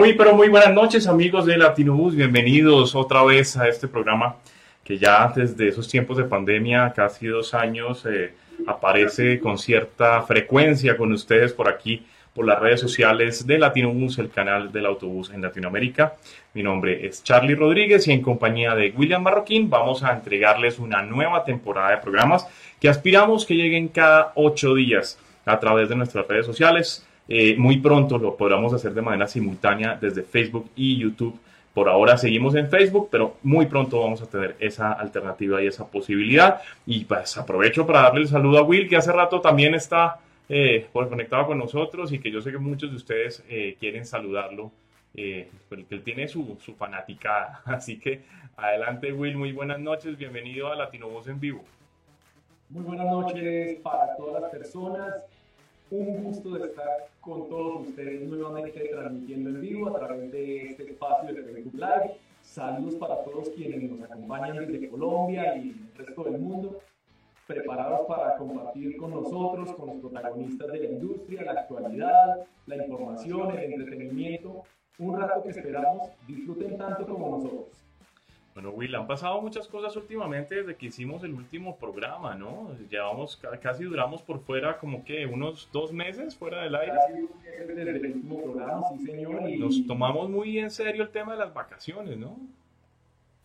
Muy, pero muy buenas noches amigos de Latinobus, bienvenidos otra vez a este programa que ya desde esos tiempos de pandemia, casi dos años, eh, aparece con cierta frecuencia con ustedes por aquí, por las redes sociales de Latinobus, el canal del autobús en Latinoamérica. Mi nombre es Charlie Rodríguez y en compañía de William Marroquín vamos a entregarles una nueva temporada de programas que aspiramos que lleguen cada ocho días a través de nuestras redes sociales eh, muy pronto lo podremos hacer de manera simultánea desde Facebook y YouTube. Por ahora seguimos en Facebook, pero muy pronto vamos a tener esa alternativa y esa posibilidad. Y pues aprovecho para darle el saludo a Will, que hace rato también está eh, conectado con nosotros y que yo sé que muchos de ustedes eh, quieren saludarlo, eh, que él tiene su, su fanaticada. Así que adelante Will, muy buenas noches, bienvenido a Latino Voz en Vivo. Muy buenas noches para todas las personas un gusto de estar con todos ustedes nuevamente transmitiendo en vivo a través de este espacio de Facebook Live. Saludos para todos quienes nos acompañan desde Colombia y el resto del mundo, preparados para compartir con nosotros, con los protagonistas de la industria, la actualidad, la información, el entretenimiento, un rato que esperamos disfruten tanto como nosotros. Bueno, Will, han pasado muchas cosas últimamente desde que hicimos el último programa, ¿no? Llevamos, casi duramos por fuera como que unos dos meses fuera del aire. Desde el último programa, sí señor. Y... Nos tomamos muy en serio el tema de las vacaciones, ¿no?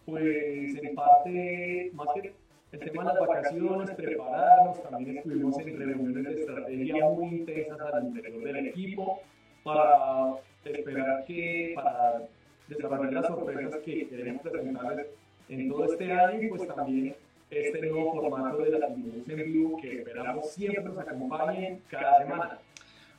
Pues en parte, más que el tema de las vacaciones, prepararnos, también estuvimos en reuniones de estrategia muy intensas al interior del equipo para esperar que, para desarrollar las sorpresas que queremos presentarles en todo este año y pues también este nuevo formato de la en vivo que esperamos siempre nos acompañe cada semana.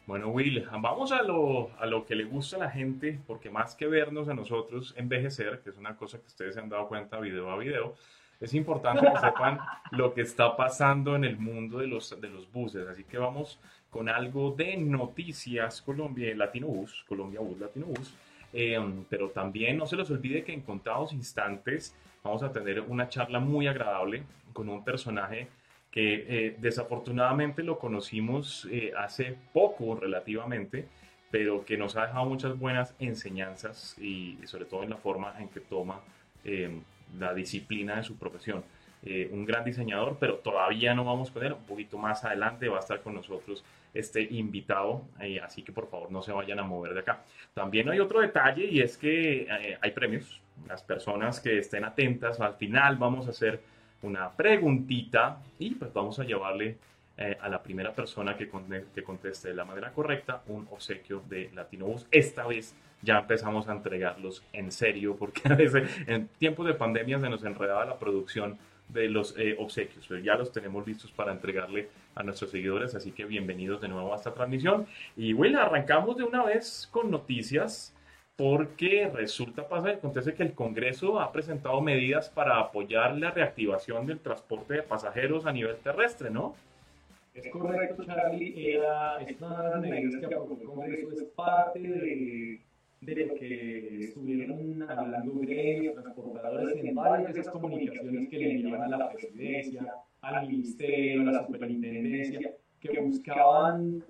Bueno, Will, vamos a lo, a lo que le gusta a la gente, porque más que vernos a nosotros envejecer, que es una cosa que ustedes se han dado cuenta video a video, es importante que sepan lo que está pasando en el mundo de los, de los buses. Así que vamos con algo de noticias Colombia, Latino Bus, Colombia Bus, Latino Bus. Em, pero también no se les olvide que en contados instantes vamos a tener una charla muy agradable con un personaje que eh, desafortunadamente lo conocimos eh, hace poco relativamente, pero que nos ha dejado muchas buenas enseñanzas y, sobre todo en la forma en que toma em, la disciplina de su profesión. Eh, un gran diseñador, pero todavía no vamos con él, un poquito más adelante va a estar con nosotros este invitado, eh, así que por favor no se vayan a mover de acá. También hay otro detalle y es que eh, hay premios. Las personas que estén atentas, al final vamos a hacer una preguntita y pues vamos a llevarle eh, a la primera persona que, que conteste de la manera correcta un obsequio de Latino Bus. Esta vez ya empezamos a entregarlos en serio porque a veces en tiempos de pandemia se nos enredaba la producción de los obsequios, pero ya los tenemos listos para entregarle a nuestros seguidores, así que bienvenidos de nuevo a esta transmisión. Y bueno, arrancamos de una vez con noticias porque resulta, pasa acontece que el Congreso ha presentado medidas para apoyar la reactivación del transporte de pasajeros a nivel terrestre, ¿no? Es correcto, Charlie. Era, estas medidas que aprobó el Congreso es parte de, de lo que estuvieron hablando gremios, transportadores en varias de esas comunicaciones que le enviaban a la presidencia, al ministerio, a la superintendencia, que buscaban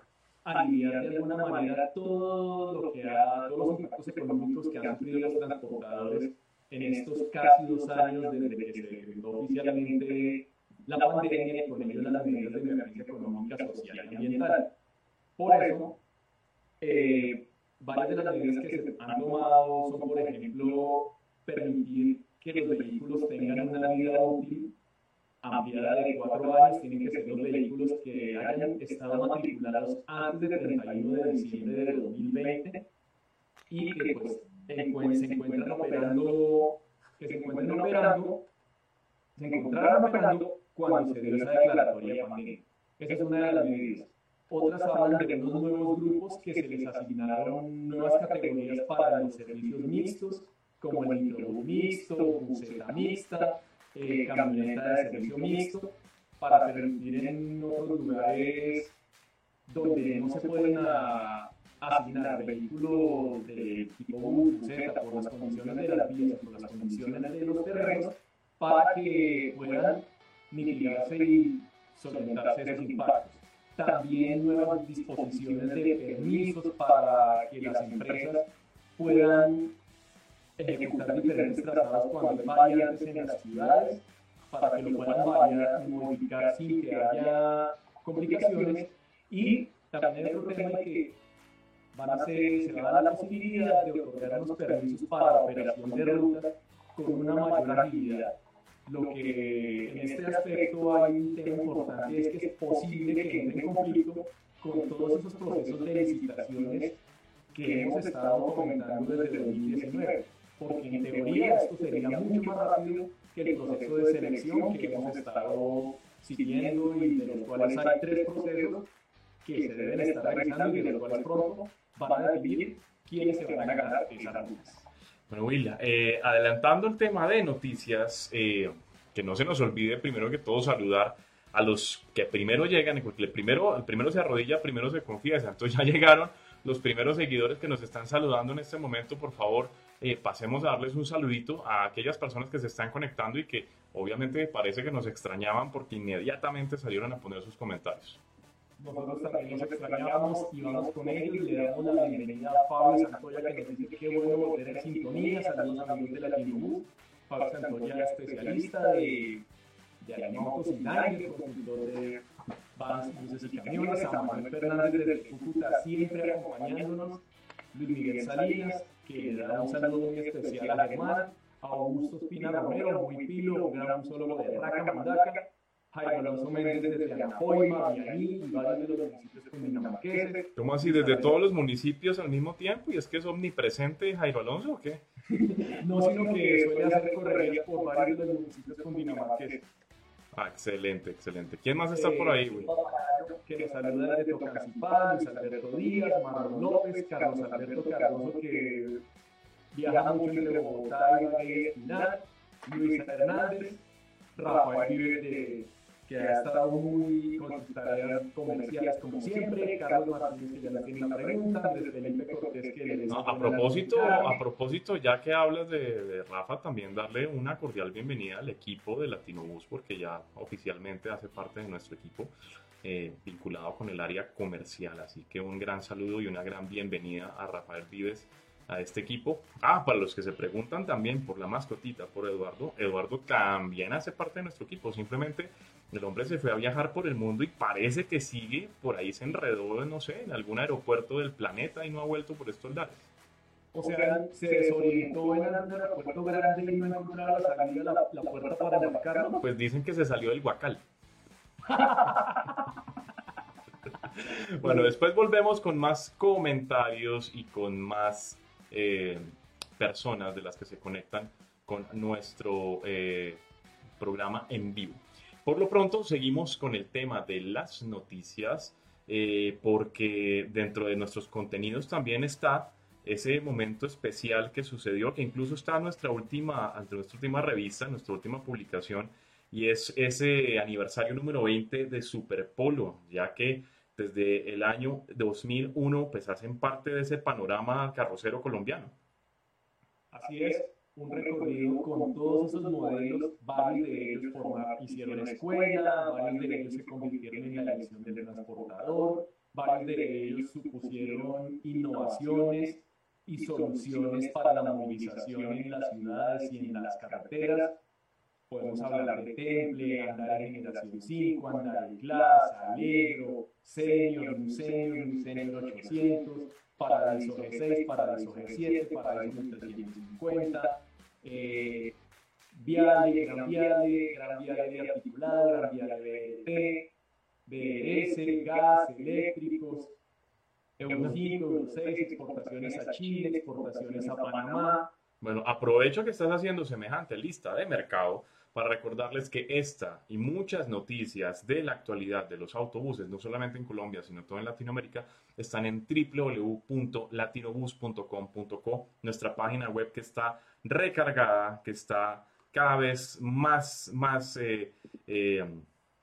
aliviar de alguna manera todo lo que ha, todos los impactos económicos que han sufrido los transportadores en estos casi dos años desde que se decretó oficialmente la pandemia y con ello las medidas de emergencia económica, social y ambiental. Por eso, eh, varias de las medidas que se han tomado son, por ejemplo, permitir que los vehículos tengan una vida útil ampliada de cuatro años tienen que ser los vehículos que hayan estado matriculados antes del 31 de diciembre de 2020 y que pues se encuentran operando, que se encuentren operando, se encontraron operando cuando se dio esa declaratoria de pandemia. Esa es una de las medidas. Otras hablan de unos nuevos grupos que se les asignaron nuevas categorías para los servicios mixtos, como el microbús mixto, buseta mixta, eh, camioneta de servicio mixto para permitir en otros lugares donde no se pueden asignar vehículos de tipo bus, por las condiciones de las vías, por las condiciones de los terrenos, para que puedan mitigarse y solventarse esos impactos. También nuevas disposiciones de permisos para que las empresas puedan ejecutar diferentes trazados cuando hay variantes en las ciudades para que lo puedan variar y modificar sin que haya complicaciones y también hay otro tema que van a ser, se va a dar la posibilidad de otorgar unos permisos para operación de ruta con una mayor agilidad. Lo que en este aspecto hay un tema importante es que es posible que entre en conflicto con todos esos procesos de licitaciones que hemos estado comentando desde 2019, porque en teoría esto sería mucho más rápido que el proceso de selección que hemos estado siguiendo y de los cuales hay tres procesos que se deben estar realizando y de los cuales pronto van a definir quiénes se van a ganar esas rutas. Bueno, Willa, eh, adelantando el tema de noticias, eh, que no se nos olvide primero que todo saludar a los que primero llegan, porque el primero, el primero se arrodilla, primero se confiesa. Entonces ya llegaron los primeros seguidores que nos están saludando en este momento. Por favor, eh, pasemos a darles un saludito a aquellas personas que se están conectando y que obviamente parece que nos extrañaban porque inmediatamente salieron a poner sus comentarios. Nosotros también nos extrañamos y vamos con ellos y le damos la bienvenida a Pablo Santoya que nos dice que bueno volver en sintonía. Saludos amigos de Latino Pablo Santoya, especialista de, de alimentos y daños, consultor de vans, buses y camiones. A Manuel Fernández desde Cúcuta, siempre acompañándonos. Luis Miguel Salinas, que le da un saludo muy especial a Germán. Augusto Espina Romero, muy pilo, un gran solo de Raca Mandaca. Jairo Alonso Méndez desde Anapoima, Miami y varios de los municipios cundinamarqueses. ¿Cómo así? ¿Desde todos los municipios al mismo tiempo? ¿Y es que es omnipresente Jairo Alonso o qué? no, sino que suele hacer correrías por varios de los municipios cundinamarqueses. Ah, excelente, excelente. ¿Quién más está por ahí, güey? Que nos saluda desde Tocancipá, Luis Alberto Díaz, Marlon López, Carlos Alberto Cardoso, que viaja mucho entre Bogotá y Luis Hernández, Rafael Vives de que ha estado muy con sus tareas comerciales como siempre, Carlos Martínez que ya le tiene una pregunta, desde Felipe Cortés que le no, a propósito, a propósito, ya que hablas de, de, Rafa, también darle una cordial bienvenida al equipo de Latinobus, porque ya oficialmente hace parte de nuestro equipo. Eh, vinculado con el área comercial, así que un gran saludo y una gran bienvenida a Rafael Vives a este equipo. Ah, para los que se preguntan también por la mascotita, por Eduardo, Eduardo también hace parte de nuestro equipo, simplemente el hombre se fue a viajar por el mundo y parece que sigue, por ahí se enredó, no sé, en algún aeropuerto del planeta y no ha vuelto por estos lares. O sea, se desorientó en el aeropuerto grande y no encontraba la salida, la, la puerta para embarcarlo. Pues dicen que se salió del Huacal. bueno, después volvemos con más comentarios y con más eh, personas de las que se conectan con nuestro eh, programa en vivo. Por lo pronto, seguimos con el tema de las noticias, eh, porque dentro de nuestros contenidos también está ese momento especial que sucedió, que incluso está en nuestra última, ante nuestra última revista, nuestra última publicación, y es ese aniversario número 20 de Superpolo, ya que desde el año 2001 pues hacen parte de ese panorama carrocero colombiano. Así es, un recorrido con todos esos modelos, varios de ellos formaron, hicieron escuela, varios de ellos se convirtieron en la elección del transportador, varios de ellos supusieron innovaciones y soluciones para la movilización en las ciudades y en las carreteras. Podemos hablar de Temple, andar en Generación 5, andar en Class, Alegro, Senior, un Senior, un Senior 800, Paradiso G6, Paradiso G7, Paradiso 350, eh, Viale, Gran Viale, Gran Viale articulado, Gran Viale BRT, BRS, gas, eléctricos, Euro 5, Euro 6, exportaciones a Chile, exportaciones a Panamá. Bueno, aprovecho que estás haciendo semejante lista de mercado para recordarles que esta y muchas noticias de la actualidad de los autobuses, no solamente en Colombia, sino todo en Latinoamérica, están en www.latinobus.com.co, nuestra página web que está recargada, que está cada vez más, más eh, eh,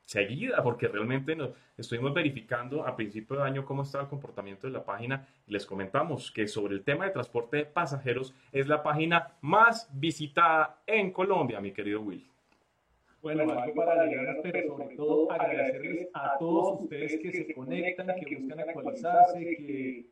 seguida, porque realmente nos estuvimos verificando a principio de año cómo estaba el comportamiento de la página y les comentamos que sobre el tema de transporte de pasajeros es la página más visitada en Colombia, mi querido Will. Bueno, algo para alegrarnos, pero sobre todo agradecerles a todos ustedes que se conectan, que buscan actualizarse, que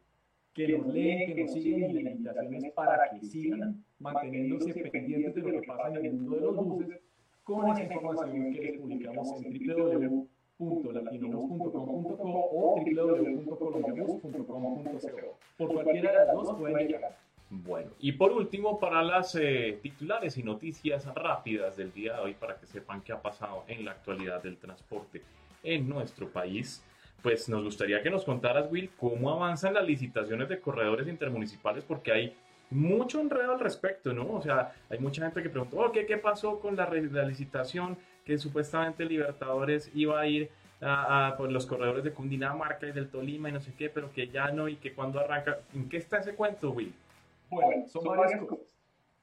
que nos leen, que nos siguen y la invitación es para que sigan manteniéndose pendientes de lo que pasa en el mundo de los buses con esa información que les publicamos en www.latinobus.com.co o www.colombiabus.com.co. Por cualquiera de las dos pueden llegar. Bueno, y por último, para las eh, titulares y noticias rápidas del día de hoy, para que sepan qué ha pasado en la actualidad del transporte en nuestro país, pues nos gustaría que nos contaras, Will, cómo avanzan las licitaciones de corredores intermunicipales, porque hay mucho enredo al respecto, ¿no? O sea, hay mucha gente que pregunta, oh, ¿qué, pasó con la, la, licitación que supuestamente Libertadores iba a ir a, por los corredores de Cundinamarca y del Tolima y no sé qué, pero que ya no y que cuando arranca? ¿En qué está ese cuento, Will? Bueno, son, varias cosas.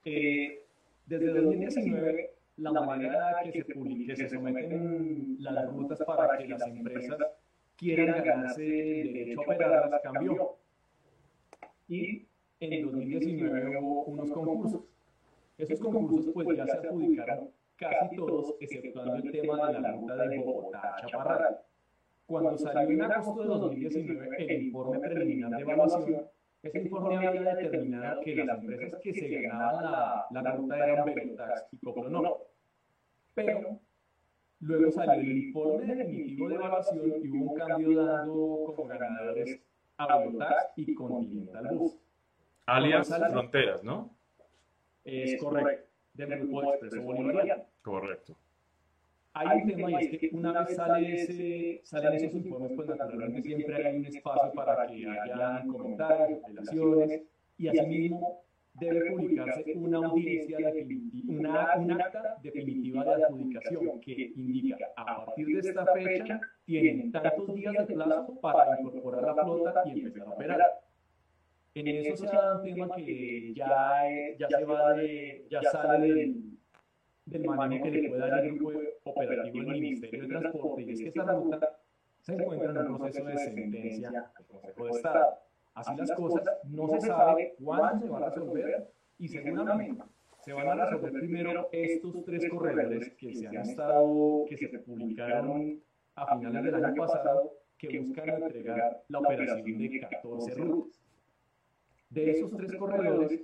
Eh, desde 2019, la manera que se, publique, que se someten las rutas para que las empresas quieran ganarse el derecho a operarlas cambió. Y en 2019 hubo unos concursos. Esos concursos pues ya se adjudicaron casi todos, exceptuando el tema de la ruta de Bogotá a Chaparral. Cuando salió en agosto de 2019 el informe preliminar de evaluación, ese informe había determinado que las empresas que se ganaban la, la ruta eran Velotax y no. Pero luego salió el informe definitivo de evaluación y hubo un cambio dando como ganadores a Velotax y Continental Bus. Alias Fronteras, ¿no? Es correcto, del Grupo Expreso Bolivariano. Correcto hay un tema y es que una vez sale ese, salen esos informes, pues naturalmente siempre hay un espacio para que haya comentarios, apelaciones, y asimismo debe publicarse una audiencia una, un acta definitiva de adjudicación que indica a partir de esta fecha tienen tantos días de plazo para incorporar la flota y empezar a operar. En eso se da un tema que ya, ya se va de, ya sale del del manejo que le pueda dar el grupo operativo del Ministerio de Transporte y es que esa ruta se encuentra en un proceso de sentencia del Consejo de Estado. Así las cosas, no se sabe cuándo se van a resolver y seguramente se van a resolver primero estos tres corredores que se han estado, que se publicaron a finales del año pasado, que buscan entregar la operación de 14 rutas. De esos tres corredores,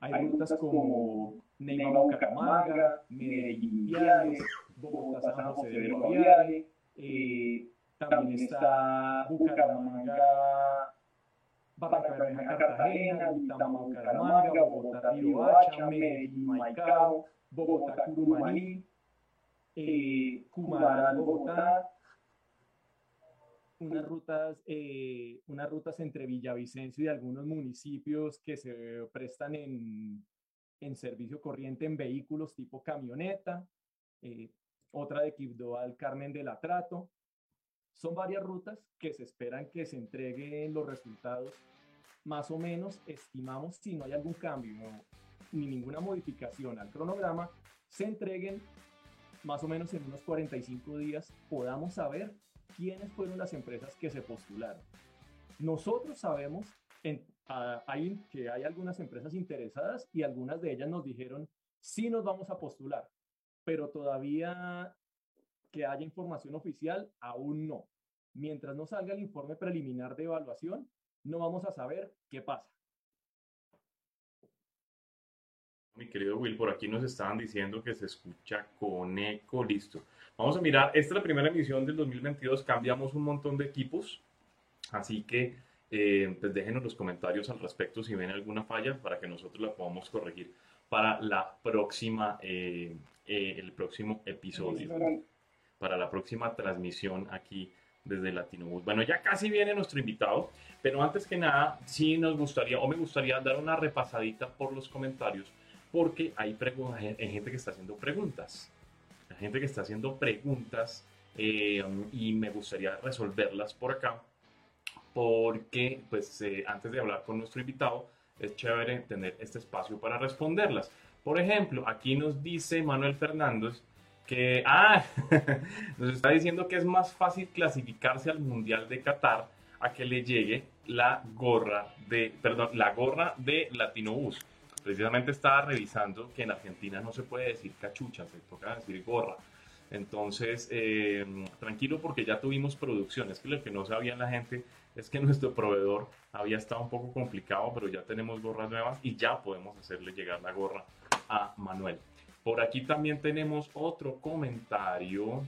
hay rutas como Neiva Bucaramanga, Medellín Viales, Bogotá San José de Guaviare, eh, también está Bucaramanga, Barranca Cartagena, Buitama Bucaramanga, Bogotá Riohacha, Medellín Maicao, Bogotá Curumaní, eh, Bogotá, unas rutas, eh, unas rutas entre Villavicencio y algunos municipios que se prestan en en servicio corriente en vehículos tipo camioneta, eh, otra de Quibdó al Carmen del Atrato. Son varias rutas que se esperan que se entreguen los resultados. Más o menos estimamos, si no hay algún cambio ni ninguna modificación al cronograma, se entreguen más o menos en unos 45 días, podamos saber quiénes fueron las empresas que se postularon. Nosotros sabemos en, hay, que hay algunas empresas interesadas y algunas de ellas nos dijeron, sí nos vamos a postular, pero todavía que haya información oficial, aún no. Mientras no salga el informe preliminar de evaluación, no vamos a saber qué pasa. Mi querido Will, por aquí nos estaban diciendo que se escucha con eco, listo. Vamos a mirar, esta es la primera emisión del 2022, cambiamos un montón de equipos, así que eh, pues déjenos los comentarios al respecto si ven alguna falla para que nosotros la podamos corregir para la próxima, eh, eh, el próximo episodio, para la próxima transmisión aquí desde Latinobus. Bueno, ya casi viene nuestro invitado, pero antes que nada, sí nos gustaría, o me gustaría dar una repasadita por los comentarios, porque hay, hay gente que está haciendo preguntas, hay gente que está haciendo preguntas y me gustaría resolverlas por acá porque pues eh, antes de hablar con nuestro invitado es chévere tener este espacio para responderlas. Por ejemplo, aquí nos dice Manuel Fernández que, ah, nos está diciendo que es más fácil clasificarse al Mundial de Qatar a que le llegue la gorra de, perdón, la gorra de Latinobús. Precisamente estaba revisando que en Argentina no se puede decir cachucha, se toca decir gorra. Entonces, eh, tranquilo porque ya tuvimos producción. Es que lo que no sabía la gente es que nuestro proveedor había estado un poco complicado, pero ya tenemos gorras nuevas y ya podemos hacerle llegar la gorra a Manuel. Por aquí también tenemos otro comentario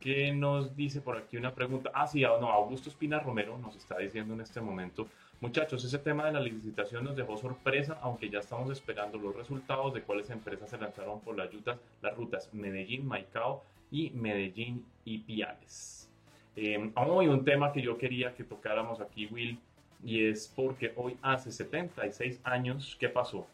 que nos dice por aquí una pregunta. Ah, sí, no, Augusto Espina Romero nos está diciendo en este momento. Muchachos, ese tema de la licitación nos dejó sorpresa, aunque ya estamos esperando los resultados de cuáles empresas se lanzaron por las rutas, las rutas Medellín, Maicao y Medellín y Piales. Eh, hoy un tema que yo quería que tocáramos aquí, Will, y es porque hoy hace 76 años, ¿qué pasó?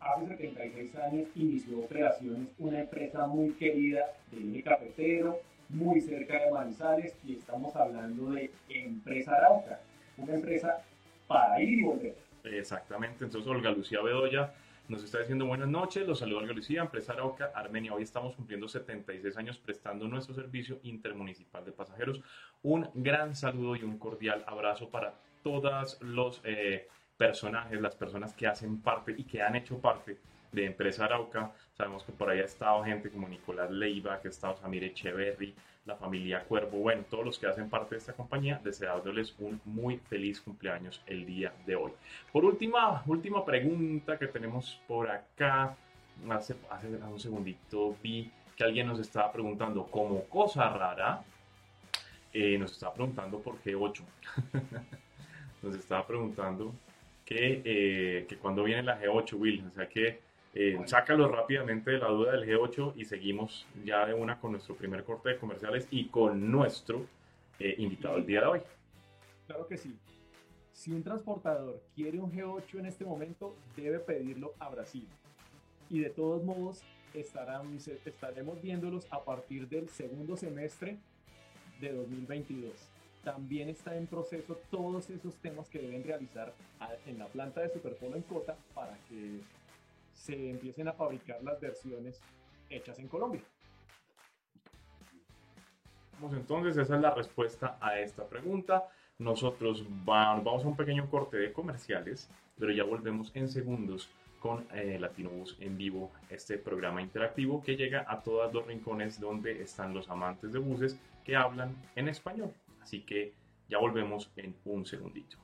Hace 76 años inició operaciones una empresa muy querida de eje cafetero, muy cerca de Manizales, y estamos hablando de Empresa Arauca, una empresa para ir y volver. Exactamente, entonces Olga Lucía Bedoya nos está diciendo buenas noches, los saludo Olga Lucía, empresa Arauca, Armenia. Hoy estamos cumpliendo 76 años prestando nuestro servicio intermunicipal de pasajeros. Un gran saludo y un cordial abrazo para todos los eh, personajes, las personas que hacen parte y que han hecho parte de Empresa Arauca. Sabemos que por ahí ha estado gente como Nicolás Leiva, que ha estado Samir Echeverry, la familia Cuervo, bueno, todos los que hacen parte de esta compañía, deseándoles un muy feliz cumpleaños el día de hoy. Por última, última pregunta que tenemos por acá, hace, hace un segundito vi que alguien nos estaba preguntando como cosa rara, eh, nos estaba preguntando por G8. nos estaba preguntando que, eh, que cuando viene la G8, Will, o sea que eh, sácalo rápidamente de la duda del G8 y seguimos ya de una con nuestro primer corte de comerciales y con nuestro eh, invitado el día de hoy. Claro que sí. Si un transportador quiere un G8 en este momento, debe pedirlo a Brasil. Y de todos modos, estarán, estaremos viéndolos a partir del segundo semestre de 2022. También está en proceso todos esos temas que deben realizar en la planta de Superpolo en Cota para que se empiecen a fabricar las versiones hechas en Colombia. Entonces, esa es la respuesta a esta pregunta. Nosotros vamos a un pequeño corte de comerciales, pero ya volvemos en segundos con eh, Latinobus en vivo, este programa interactivo que llega a todos los rincones donde están los amantes de buses que hablan en español. Así que ya volvemos en un segundito.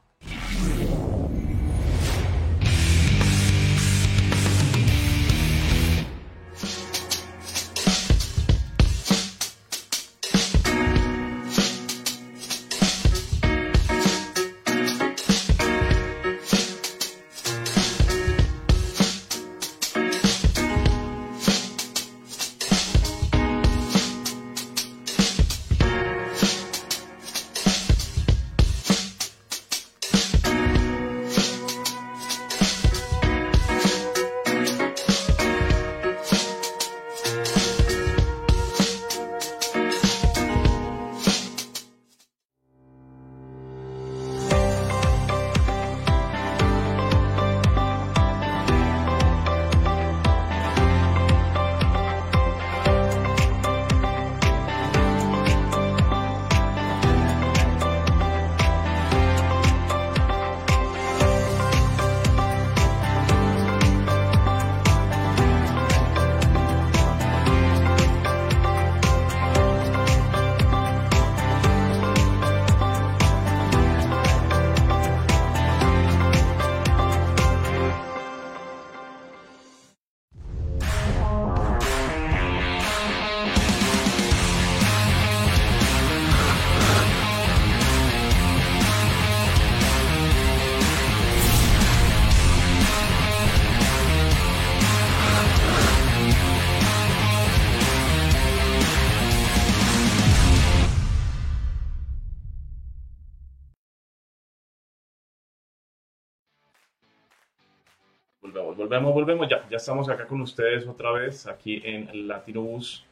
Volvemos. Ya, ya estamos acá con ustedes otra vez, aquí en Latino Bus,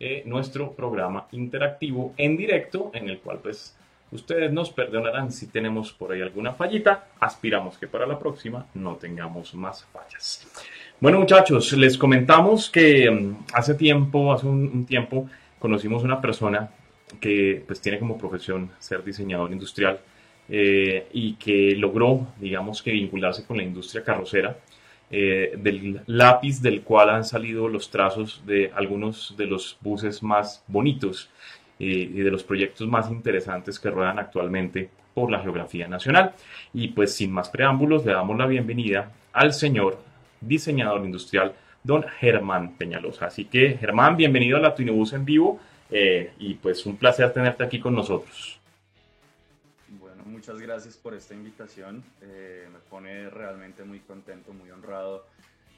eh, nuestro programa interactivo en directo, en el cual pues ustedes nos perdonarán si tenemos por ahí alguna fallita. Aspiramos que para la próxima no tengamos más fallas. Bueno muchachos, les comentamos que mm, hace tiempo, hace un, tiempo, conocimos una persona que pues tiene como profesión ser diseñador industrial eh, y que logró, digamos que vincularse con la industria carrocera eh, del lápiz del cual han salido los trazos de algunos de los buses más bonitos eh, y de los proyectos más interesantes que ruedan actualmente por la geografía nacional. Y pues sin más preámbulos, le damos la bienvenida al señor diseñador industrial, don Germán Peñalosa. Así que Germán, bienvenido a la Twinobus en vivo eh, y pues un placer tenerte aquí con nosotros. Muchas gracias por esta invitación. Eh, me pone realmente muy contento, muy honrado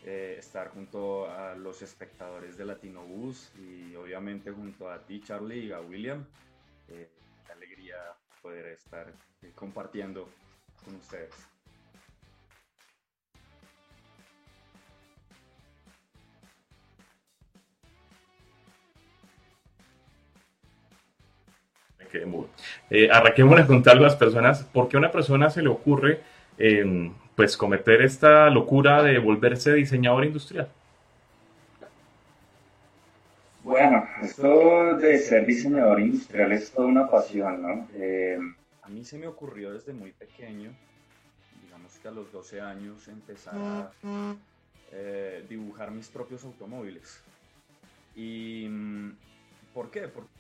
eh, estar junto a los espectadores de Latinobus y obviamente junto a ti, Charlie, y a William. qué alegría poder estar compartiendo con ustedes. Eh, arranquemos a contar a las personas por qué a una persona se le ocurre em, pues cometer esta locura de volverse diseñador industrial. Bueno, esto de ser diseñador industrial es toda una pasión, ¿no? Em, a mí se me ocurrió desde muy pequeño, digamos que a los 12 años, empezar a eh, dibujar mis propios automóviles. ¿Y mm, por qué? Porque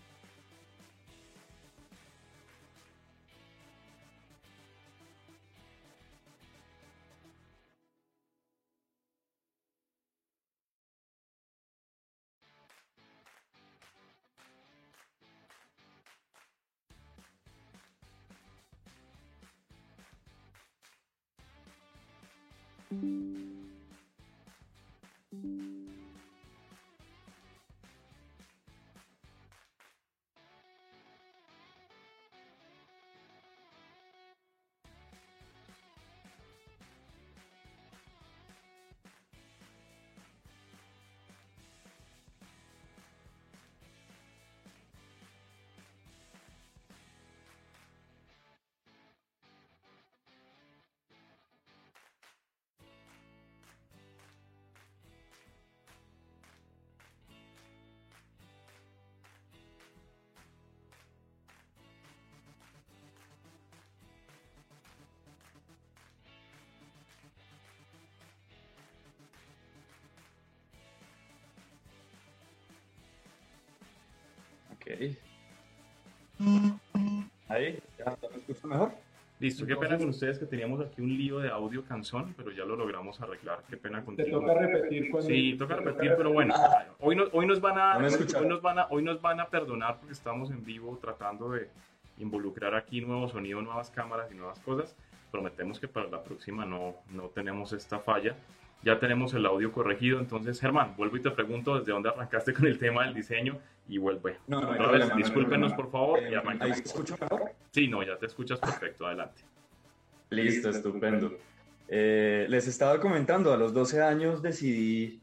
Ahí, ¿ya me escucha mejor? Listo, qué pena con ustedes que teníamos aquí un lío de audio canción, pero ya lo logramos arreglar. Qué pena contigo. Te toca repetir. Sí, toca repetir, pero bueno, hoy, hoy, nos van a, hoy, nos van a, hoy nos van a perdonar porque estamos en vivo tratando de involucrar aquí nuevo sonido, nuevas cámaras y nuevas cosas. Prometemos que para la próxima no, no tenemos esta falla ya tenemos el audio corregido. Entonces, Germán, vuelvo y te pregunto desde dónde arrancaste con el tema del diseño y vuelve. No, no, discúlpenos, por favor, y eh, ¿Ahí se escucha mejor? Sí, no, ya te escuchas perfecto. Adelante. Listo, estupendo. Eh, les estaba comentando, a los 12 años decidí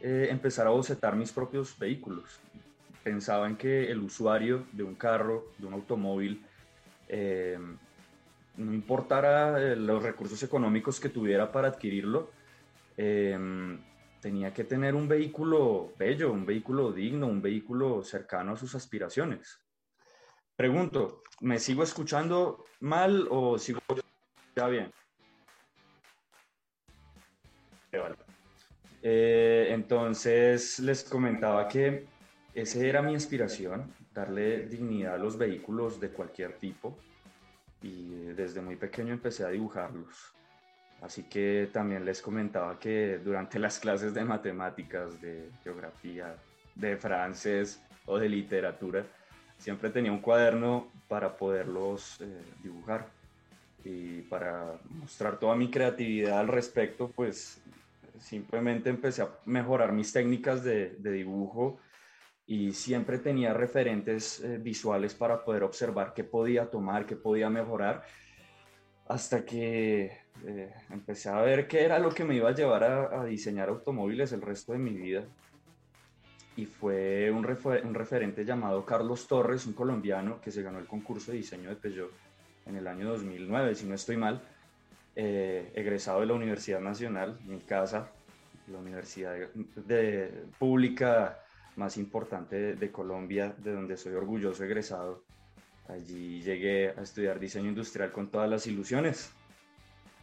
eh, empezar a bocetar mis propios vehículos. Pensaba en que el usuario de un carro, de un automóvil, no importara los recursos económicos que tuviera para adquirirlo, Em, tenía que tener un vehículo bello, un vehículo digno, un vehículo cercano a sus aspiraciones. Pregunto, ¿me sigo escuchando mal o sigo ya bien? Eh, entonces les comentaba que esa era mi inspiración, darle dignidad a los vehículos de cualquier tipo y desde muy pequeño empecé a dibujarlos. Así que también les comentaba que durante las clases de matemáticas, de geografía, de francés o de literatura, siempre tenía un cuaderno para poderlos eh, dibujar. Y para mostrar toda mi creatividad al respecto, pues simplemente empecé a mejorar mis técnicas de, dibujo y siempre tenía referentes eh, visuales para poder observar qué podía tomar, qué podía mejorar, hasta que eh, empecé a ver qué era lo que me iba a llevar a, diseñar automóviles el resto de mi vida. Y fue un, referente llamado Carlos Torres, un colombiano que se ganó el concurso de diseño de Peugeot en el año 2009, si no estoy mal, eh, egresado de la Universidad Nacional, mi casa, la universidad de, pública más importante de, de Colombia, de donde soy orgulloso egresado. Allí llegué a estudiar diseño industrial con todas las ilusiones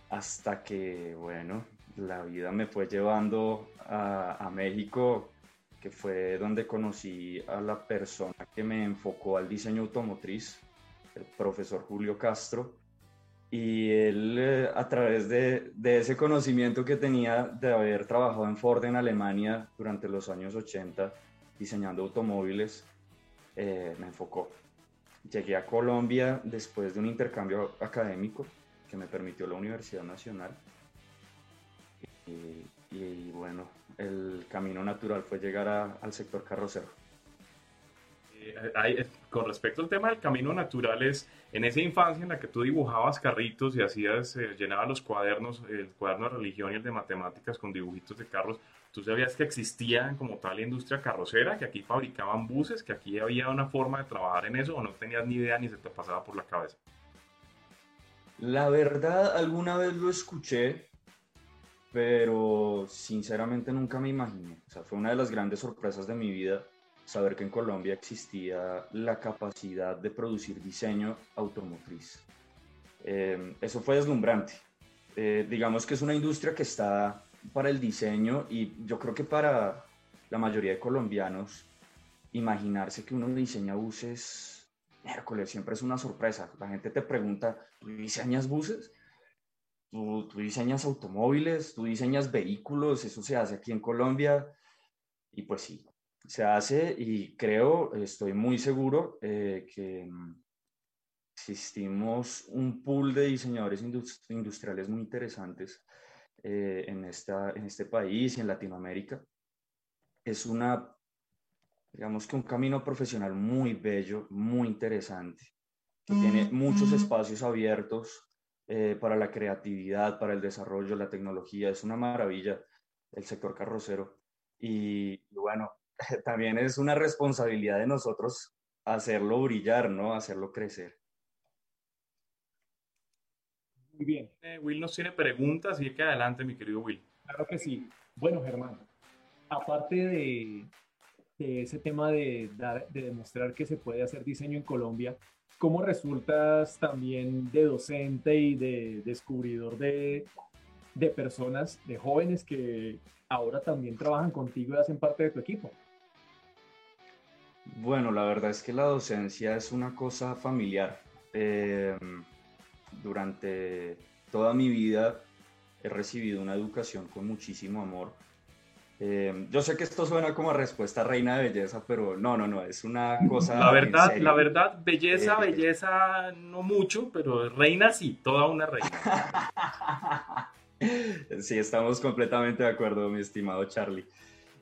hasta que, bueno, la vida me fue llevando a, a México, que fue donde conocí a la persona que me enfocó al diseño automotriz, el profesor Julio Castro. Y él, eh, a través de, de, ese conocimiento que tenía de haber trabajado en Ford en Alemania durante los años 80, diseñando automóviles, eh, me enfocó. Llegué a Colombia después de un intercambio académico que me permitió la Universidad Nacional. Y, y bueno, el camino natural fue llegar a, al sector carrocero. Eh, con respecto al tema del camino natural, es en esa infancia en la que tú dibujabas carritos y hacías, eh, llenabas los cuadernos, el cuaderno de religión y el de matemáticas con dibujitos de carros, ¿tú sabías que existía como tal la industria carrocera, que aquí fabricaban buses, que aquí había una forma de trabajar en eso o no tenías ni idea ni se te pasaba por la cabeza? La verdad, alguna vez lo escuché, pero sinceramente nunca me imaginé. O sea, fue una de las grandes sorpresas de mi vida saber que en Colombia existía la capacidad de producir diseño automotriz. Eh, eso fue deslumbrante. Eh, digamos que es una industria que está para el diseño y yo creo que para la mayoría de colombianos imaginarse que uno diseña buses, miércoles, siempre es una sorpresa. La gente te pregunta, ¿tú diseñas buses? ¿Tú, tú diseñas automóviles? ¿Tú diseñas vehículos? Eso se hace aquí en Colombia. Y pues sí, se hace y creo, estoy muy seguro eh, que mm, existimos un pool de diseñadores industriales muy interesantes eh, en, esta, en este país y en Latinoamérica. Es una, digamos que un camino profesional muy bello, muy interesante, que tiene muchos espacios abiertos eh, para la creatividad, para el desarrollo, la tecnología. Es una maravilla el sector carrocero. Y bueno, también es una responsabilidad de nosotros hacerlo brillar, ¿no? Hacerlo crecer. Muy bien. Eh, Will nos tiene preguntas y que adelante, mi querido Will. Claro que sí. Bueno, Germán, aparte de, de ese tema de, dar, de demostrar que se puede hacer diseño en Colombia, ¿cómo resultas también de docente y de descubridor de, de personas, de jóvenes que ahora también trabajan contigo y hacen parte de tu equipo? Bueno, la verdad es que la docencia es una cosa familiar. Eh, durante toda mi vida he recibido una educación con muchísimo amor. Eh, yo sé que esto suena como respuesta reina de belleza, pero no, no, no, es una cosa. La verdad, la verdad, belleza, eh, belleza no mucho, pero reina sí, toda una reina. sí, estamos completamente de acuerdo, mi estimado Charlie.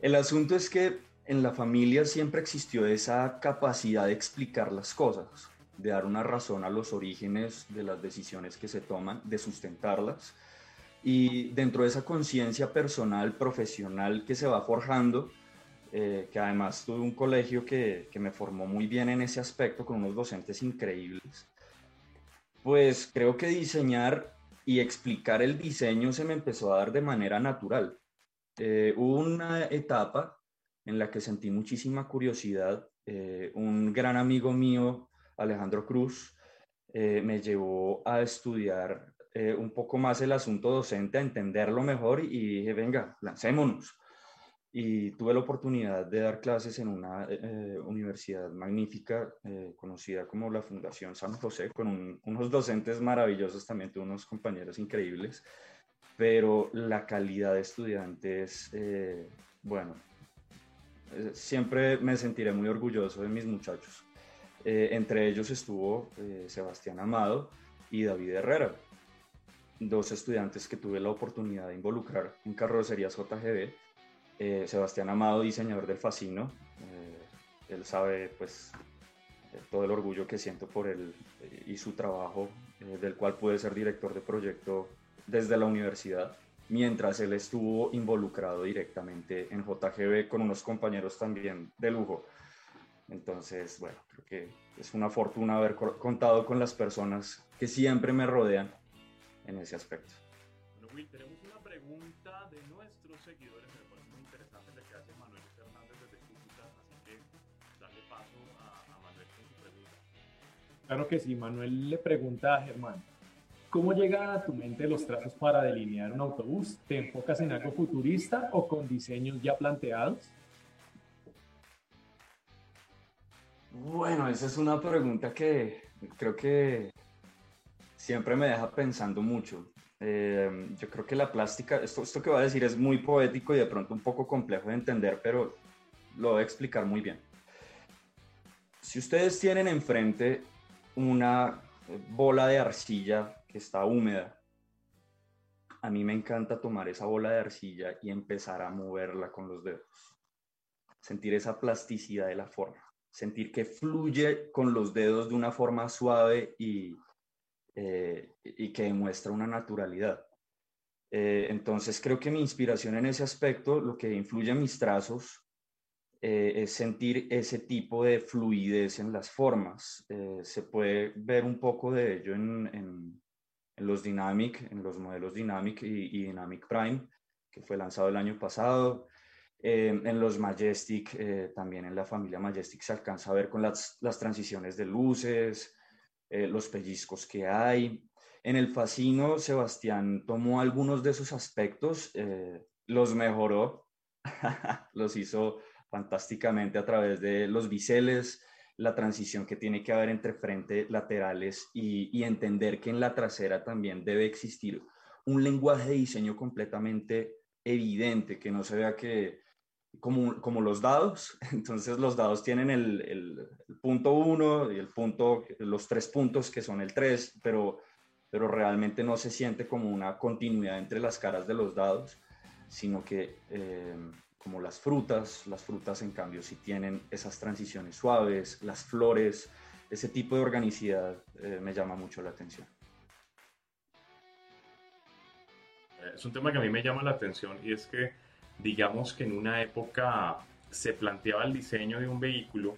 El asunto es que en la familia siempre existió esa capacidad de explicar las cosas, de dar una razón a los orígenes de las decisiones que se toman, de sustentarlas. Y dentro de esa conciencia personal, profesional que se va forjando, eh, que además tuve un colegio que, que me formó muy bien en ese aspecto, con unos docentes increíbles, pues creo que diseñar y explicar el diseño se me empezó a dar de manera natural. Eh, hubo una etapa en la que sentí muchísima curiosidad. Eh, un gran amigo mío, Alejandro Cruz, eh, me llevó a estudiar eh, un poco más el asunto docente, a entenderlo mejor y dije, venga, lancémonos. Y tuve la oportunidad de dar clases en una universidad magnífica, conocida como la Fundación San José, con unos docentes maravillosos, también tuve unos compañeros increíbles, pero la calidad de estudiantes, bueno, eh, siempre me sentiré muy orgulloso de mis muchachos. Eh, entre ellos estuvo eh, Sebastián Amado y David Herrera, dos estudiantes que tuve la oportunidad de involucrar en carrocerías JGB. Sebastián Amado, diseñador del Facino, él sabe pues todo el orgullo que siento por él y su trabajo, del cual pude ser director de proyecto desde la universidad mientras él estuvo involucrado directamente en JGB con unos compañeros también de lujo. Entonces, bueno, creo que es una fortuna haber contado con las personas que siempre me rodean en ese aspecto. Bueno, Will, tenemos una pregunta de nuestros seguidores, me parece muy interesante la que hace Manuel Fernández desde Cúcuta, así que darle paso a, a Manuel con su pregunta. Claro que sí, Manuel le pregunta a Germán, ¿Cómo llegan a tu mente los trazos para delinear un autobús? ¿Te enfocas en algo futurista o con diseños ya planteados? Bueno, esa es una pregunta que creo que siempre me deja pensando mucho. Eh, yo creo que la plástica, esto, esto que voy a decir es muy poético y de pronto un poco complejo de entender, pero lo voy a explicar muy bien. Si ustedes tienen enfrente una bola de arcilla que está húmeda, a mí me encanta tomar esa bola de arcilla y empezar a moverla con los dedos. Sentir esa plasticidad de la forma. Sentir que fluye con los dedos de una forma suave y, eh, y que demuestra una naturalidad. Eh, entonces creo que mi inspiración en ese aspecto, lo que influye en mis trazos, eh, es sentir ese tipo de fluidez en las formas. se puede ver un poco de ello en, en, los Dynamic, en los modelos Dynamic y, Dynamic Prime, que fue lanzado el año pasado. En los Majestic, también en la familia Majestic se alcanza a ver con las, las transiciones de luces, eh, los pellizcos que hay. En el Fascino, Sebastián tomó algunos de esos aspectos, eh, los mejoró, los hizo fantásticamente a través de los biseles, la transición que tiene que haber entre frente, laterales y, y entender que en la trasera también debe existir un lenguaje de diseño completamente evidente, que no se vea que como, como los dados, entonces los dados tienen el, el, punto uno y el punto, los tres puntos que son el tres, pero, pero realmente no se siente como una continuidad entre las caras de los dados, sino que eh, como las frutas, las frutas en cambio sí tienen esas transiciones suaves, las flores, ese tipo de organicidad eh, me llama mucho la atención. Es un tema que a mí me llama la atención y es que digamos que en una época se planteaba el diseño de un vehículo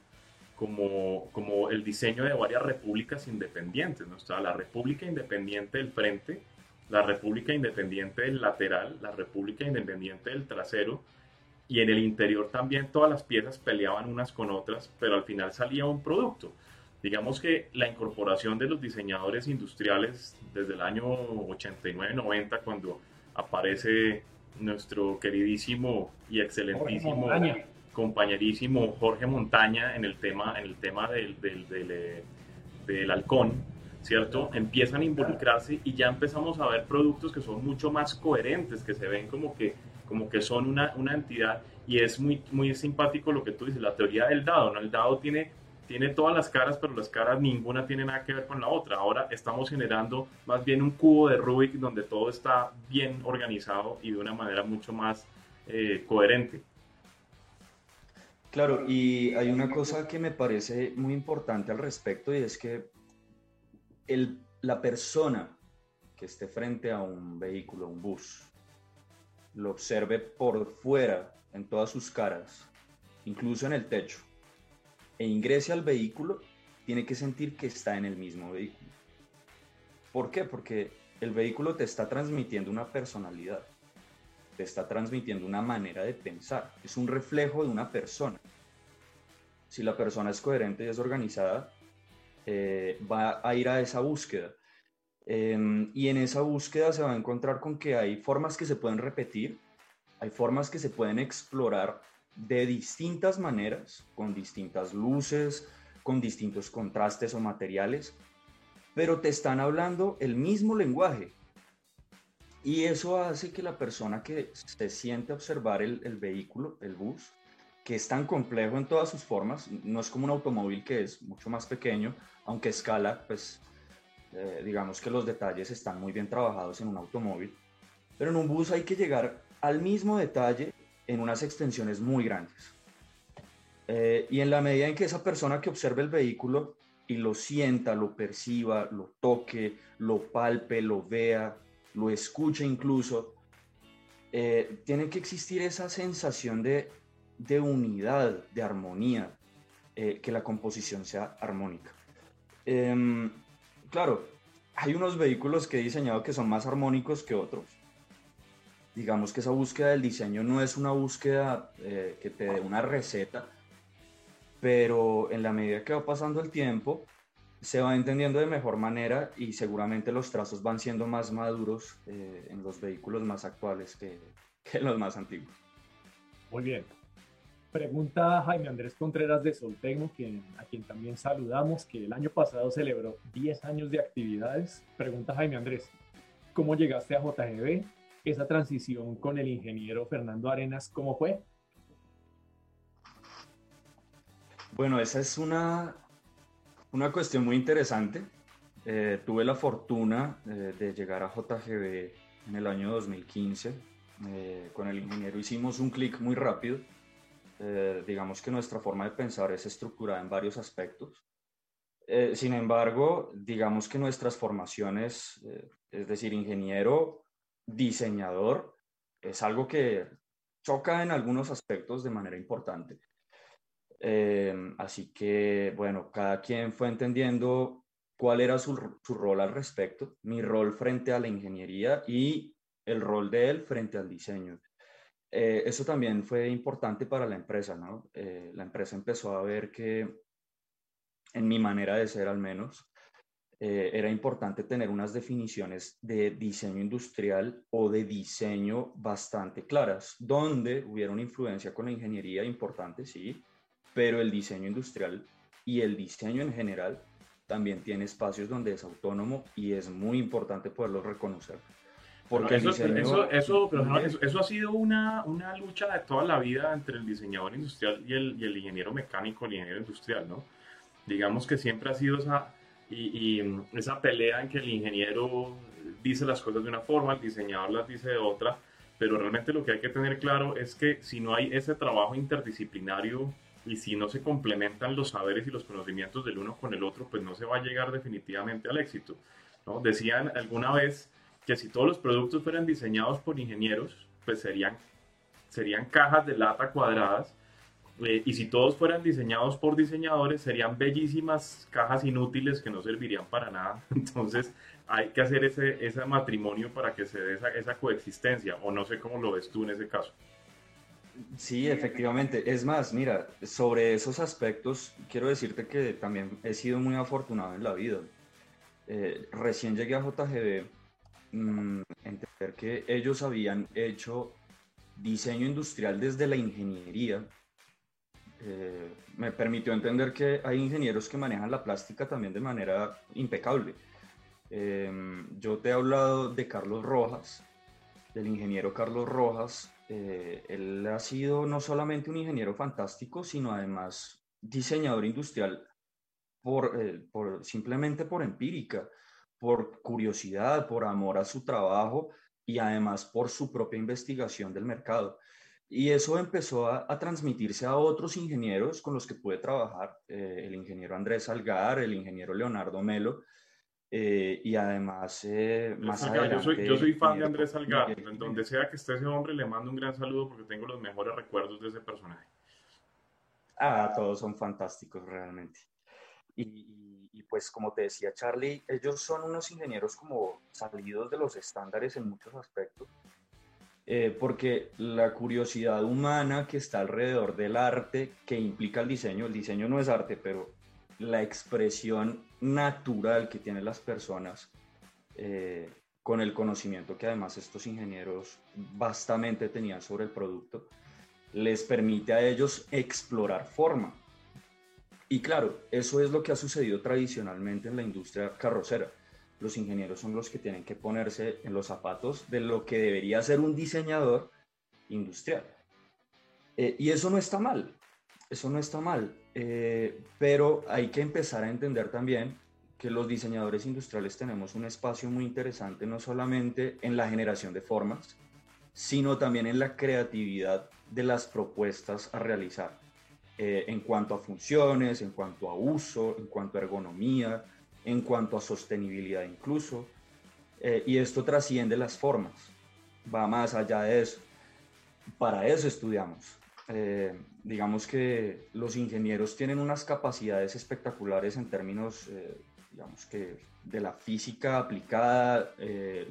como, como el diseño de varias repúblicas independientes, ¿no? Estaba la República Independiente del frente, la República Independiente del lateral, la República Independiente del trasero, y en el interior también todas las piezas peleaban unas con otras, pero al final salía un producto. Digamos que la incorporación de los diseñadores industriales desde el año 89-90, cuando aparece nuestro queridísimo y excelentísimo compañerísimo Jorge Montaña en el tema, en el tema del, del, del, eh, del, halcón, ¿cierto? Empiezan a involucrarse y ya empezamos a ver productos que son mucho más coherentes, que se ven como que, como que son una, una entidad y es muy, muy simpático lo que tú dices, la teoría del dado, ¿no? El dado tiene tiene todas las caras, pero las caras ninguna tiene nada que ver con la otra. Ahora estamos generando más bien un cubo de Rubik donde todo está bien organizado y de una manera mucho más eh, coherente. Claro, y hay una cosa que me parece muy importante al respecto y es que el, la persona que esté frente a un vehículo, un bus, lo observe por fuera, en todas sus caras, incluso en el techo, e ingrese al vehículo, tiene que sentir que está en el mismo vehículo. ¿Por qué? Porque el vehículo te está transmitiendo una personalidad, te está transmitiendo una manera de pensar, es un reflejo de una persona. Si la persona es coherente y es organizada, eh, va a ir a esa búsqueda. Em, y en esa búsqueda se va a encontrar con que hay formas que se pueden repetir, hay formas que se pueden explorar de distintas maneras, con distintas luces, con distintos contrastes o materiales, pero te están hablando el mismo lenguaje. Y eso hace que la persona que se siente observar el, vehículo, el bus, que es tan complejo en todas sus formas, no es como un automóvil que es mucho más pequeño, aunque escala, pues eh, digamos que los detalles están muy bien trabajados en un automóvil, pero en un bus hay que llegar al mismo detalle en unas extensiones muy grandes. Eh, y en la medida en que esa persona que observe el vehículo y lo sienta, lo perciba, lo toque, lo palpe, lo vea, lo escuche incluso, eh, tiene que existir esa sensación de, de unidad, de armonía, eh, que la composición sea armónica. Em, claro, hay unos vehículos que he diseñado que son más armónicos que otros digamos que esa búsqueda del diseño no es una búsqueda eh, que te dé una receta, pero en la medida que va pasando el tiempo, se va entendiendo de mejor manera y seguramente los trazos van siendo más maduros eh, en los vehículos más actuales que, que los más antiguos. Muy bien. Pregunta Jaime Andrés Contreras de Soltecno, a quien también saludamos, que el año pasado celebró 10 años de actividades. Pregunta Jaime Andrés, ¿cómo llegaste a JGB? Esa transición con el ingeniero Fernando Arenas, ¿cómo fue? Bueno, esa es una, una cuestión muy interesante. Eh, tuve la fortuna eh, de llegar a JGB en el año 2015. Eh, con el ingeniero hicimos un clic muy rápido eh, digamos que nuestra forma de pensar es estructurada en varios aspectos. Sin embargo, digamos que nuestras formaciones, es decir, ingeniero, diseñador, es algo que choca en algunos aspectos de manera importante. así que, bueno, cada quien fue entendiendo cuál era su, su rol al respecto, mi rol frente a la ingeniería y el rol de él frente al diseño. Eh, eso también fue importante para la empresa, ¿no? Eh, la empresa empezó a ver que, en mi manera de ser al menos, eh, era importante tener unas definiciones de diseño industrial o de diseño bastante claras, donde hubiera una influencia con la ingeniería importante, sí, pero el diseño industrial y el diseño en general también tiene espacios donde es autónomo y es muy importante poderlo reconocer. Porque eso, eso, eso, eso, ha sido una, una, lucha de toda la vida entre el diseñador industrial y el, y el, ingeniero mecánico, el ingeniero industrial, ¿no? Digamos que siempre ha sido esa, y, y, esa pelea en que el ingeniero dice las cosas de una forma, el diseñador las dice de otra, pero realmente lo que hay que tener claro es que si no hay ese trabajo interdisciplinario y si no se complementan los saberes y los conocimientos del uno con el otro, pues no se va a llegar definitivamente al éxito, ¿no? Decían alguna vez que si todos los productos fueran diseñados por ingenieros, pues serían, serían cajas de lata cuadradas. Eh, y si todos fueran diseñados por diseñadores, serían bellísimas cajas inútiles que no servirían para nada. Entonces, hay que hacer ese, ese matrimonio para que se dé esa, esa coexistencia. O no sé cómo lo ves tú en ese caso. Sí, efectivamente. Es más, mira, sobre esos aspectos, quiero decirte que también he sido muy afortunado en la vida. Eh, recién llegué a JGB Mm, entender que ellos habían hecho diseño industrial desde la ingeniería. Eh, me permitió entender que hay ingenieros que manejan la plástica también de manera impecable. Em, yo te he hablado de Carlos Rojas, del ingeniero Carlos Rojas. Eh, él ha sido no solamente un ingeniero fantástico, sino además diseñador industrial eh, por simplemente por empírica por curiosidad, por amor a su trabajo y además por su propia investigación del mercado. Y eso empezó a, transmitirse a otros ingenieros con los que pude trabajar, eh, el ingeniero Andrés Salgar, el ingeniero Leonardo Melo, eh, y además eh, más yo, soy, yo soy fan de Andrés Salgar, en donde sea que esté ese hombre le mando un gran saludo porque tengo los mejores recuerdos de ese personaje. Ah, todos son fantásticos realmente. Y, y pues como te decía Charlie, ellos son unos ingenieros como salidos de los estándares en muchos aspectos, eh, porque la curiosidad humana que está alrededor del arte que implica el diseño, el diseño no es arte, pero la expresión natural que tienen las personas eh, con el conocimiento que además estos ingenieros vastamente tenían sobre el producto, les permite a ellos explorar forma y claro, eso es lo que ha sucedido tradicionalmente en la industria carrocera. Los ingenieros son los que tienen que ponerse en los zapatos de lo que debería ser un diseñador industrial. Eh, y eso no está mal, eso no está mal, eh, pero hay que empezar a entender también que los diseñadores industriales tenemos un espacio muy interesante no solamente en la generación de formas, sino también en la creatividad de las propuestas a realizar. Eh, en cuanto a funciones, en cuanto a uso, en cuanto a ergonomía, en cuanto a sostenibilidad incluso. Eh, y esto trasciende las formas, va más allá de eso. Para eso estudiamos. Eh, digamos que los ingenieros tienen unas capacidades espectaculares en términos, digamos que de la física aplicada,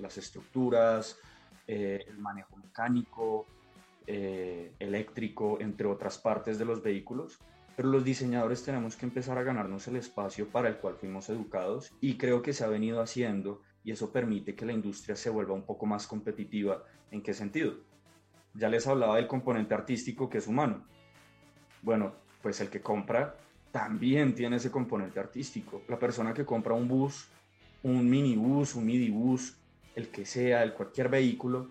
las estructuras, el manejo mecánico, eh, eléctrico, entre otras partes de los vehículos, pero los diseñadores tenemos que empezar a ganarnos el espacio para el cual fuimos educados y creo que se ha venido haciendo y eso permite que la industria se vuelva un poco más competitiva. ¿En qué sentido? Ya les hablaba del componente artístico que es humano. Bueno, pues el que compra también tiene ese componente artístico. La persona que compra un bus, un minibús, un midibús, el que sea, el cualquier vehículo,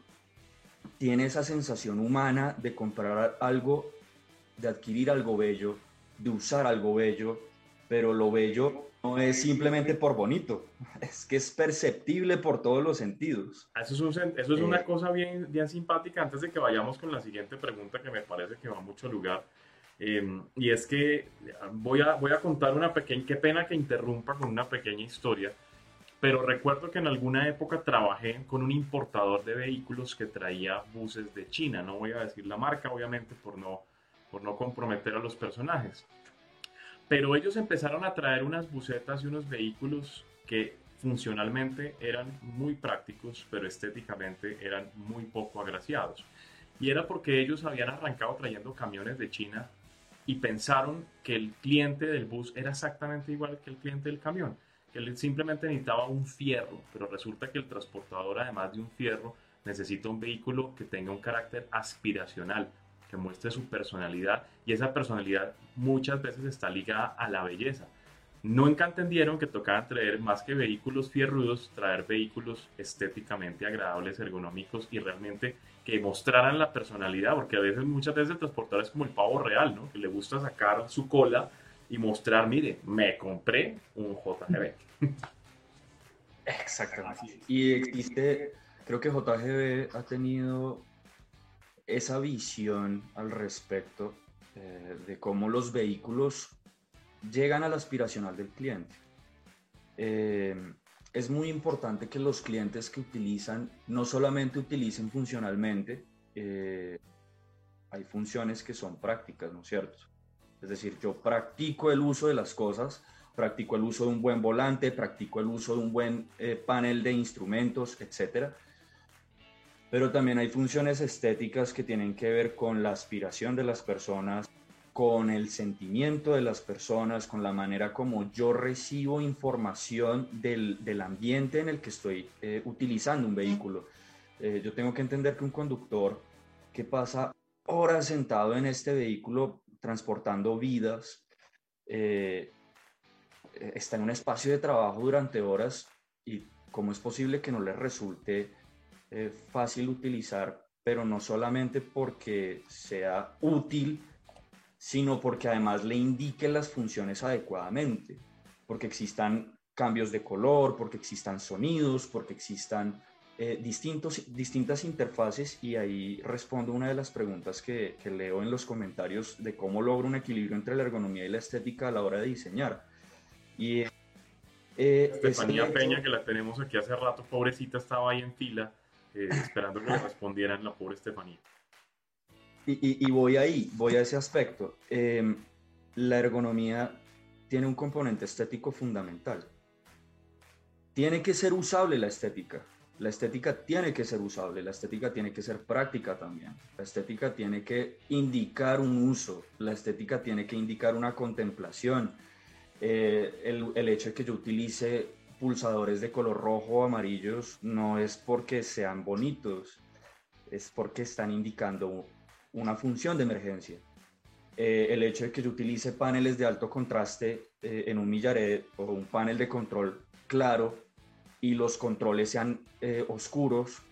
tiene esa sensación humana de comprar algo, de adquirir algo bello, de usar algo bello, pero lo bello no es simplemente por bonito, es que es perceptible por todos los sentidos. Eso es, eso es una eh, cosa bien, bien simpática antes de que vayamos con la siguiente pregunta que me parece que va mucho lugar. Em, y es que voy a, voy a contar una pequeña, qué pena que interrumpa con una pequeña historia, pero recuerdo que en alguna época trabajé con un importador de vehículos que traía buses de China. No voy a decir la marca, obviamente, por no, por no comprometer a los personajes. Pero ellos empezaron a traer unas busetas y unos vehículos que funcionalmente eran muy prácticos, pero estéticamente eran muy poco agraciados. Y era porque ellos habían arrancado trayendo camiones de China y pensaron que el cliente del bus era exactamente igual que el cliente del camión que él simplemente necesitaba un fierro, pero resulta que el transportador, además de un fierro, necesita un vehículo que tenga un carácter aspiracional, que muestre su personalidad, y esa personalidad muchas veces está ligada a la belleza. Nunca entendieron que tocaba traer más que vehículos fierrudos, traer vehículos estéticamente agradables, ergonómicos y realmente que mostraran la personalidad, porque a veces, muchas veces el transportador es como el pavo real, ¿no? Que le gusta sacar su cola y mostrar, mire, me compré un JGB. Exactamente. Y existe, creo que JGB ha tenido esa visión al respecto eh, de cómo los vehículos llegan al aspiracional del cliente. Eh, es muy importante que los clientes que utilizan no solamente utilicen funcionalmente, eh, hay funciones que son prácticas, ¿no es cierto? Es decir, yo practico el uso de las cosas, practico el uso de un buen volante, practico el uso de un buen panel de instrumentos, etc. Pero también hay funciones estéticas que tienen que ver con la aspiración de las personas, con el sentimiento de las personas, con la manera como yo recibo información del, ambiente en el que estoy eh, utilizando un vehículo. Eh, yo tengo que entender que un conductor que pasa horas sentado en este vehículo transportando vidas, eh, está en un espacio de trabajo durante horas y cómo es posible que no le resulte eh, fácil utilizar, pero no solamente porque sea útil, sino porque además le indique las funciones adecuadamente, porque existan cambios de color, porque existan sonidos, porque existan eh, distintos, distintas interfaces y ahí respondo una de las preguntas que, que, leo en los comentarios de cómo logro un equilibrio entre la ergonomía y la estética a la hora de diseñar. Y, eh, Estefanía Peña, que la tenemos aquí hace rato, pobrecita, estaba ahí en fila eh, esperando que le respondieran la pobre Estefanía. Y, y, y, voy ahí, voy a ese aspecto. Em, la ergonomía tiene un componente estético fundamental. Tiene que ser usable la estética la estética tiene que ser usable, la estética tiene que ser práctica también, la estética tiene que indicar un uso, la estética tiene que indicar una contemplación. Eh, el, el, hecho de que yo utilice pulsadores de color rojo o amarillos no es porque sean bonitos, es porque están indicando una función de emergencia. Eh, el hecho de que yo utilice paneles de alto contraste eh, en un millaret o un panel de control claro y los controles sean eh, oscuros,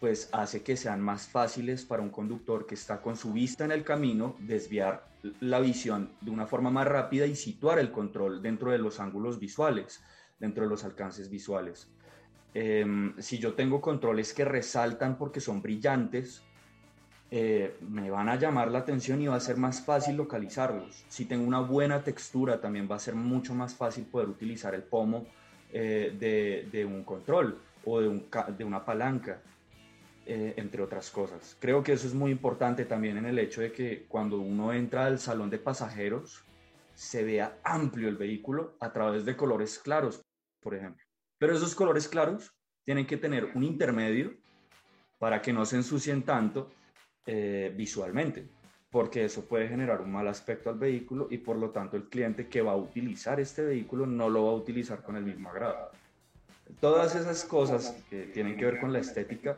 pues hace que sean más fáciles para un conductor que está con su vista en el camino desviar la visión de una forma más rápida y situar el control dentro de los ángulos visuales, dentro de los alcances visuales. Em, si yo tengo controles que resaltan porque son brillantes, eh, me van a llamar la atención y va a ser más fácil localizarlos. Si tengo una buena textura, también va a ser mucho más fácil poder utilizar el pomo eh, de, un control o de, un, de una palanca, eh, entre otras cosas. Creo que eso es muy importante también en el hecho de que cuando uno entra al salón de pasajeros, se vea amplio el vehículo a través de colores claros, por ejemplo. Pero esos colores claros tienen que tener un intermedio para que no se ensucien tanto eh, visualmente. porque eso puede generar un mal aspecto al vehículo y por lo tanto el cliente que va a utilizar este vehículo no lo va a utilizar con el mismo agrado. Todas esas cosas que tienen que ver con la estética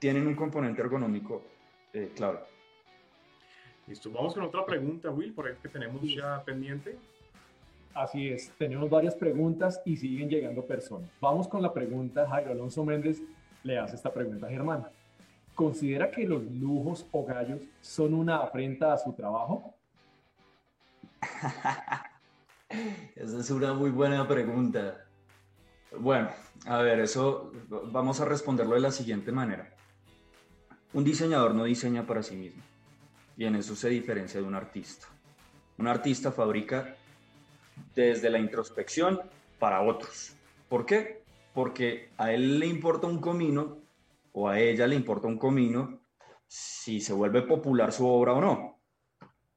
tienen un componente ergonómico eh, claro. Listo, vamos con otra pregunta, Will, por ahí que tenemos ya pendiente. Así es, tenemos varias preguntas y siguen llegando personas. Vamos con la pregunta, Jairo Alonso Méndez le hace esta pregunta a Germán. ¿Considera que los lujos o gallos son una afrenta a su trabajo? Esa es una muy buena pregunta. Bueno, a ver, eso vamos a responderlo de la siguiente manera. Un diseñador no diseña para sí mismo y en eso se diferencia de un artista. Un artista fabrica desde la introspección para otros. ¿Por qué? Porque a él le importa un comino o a ella le importa un comino si se vuelve popular su obra o no.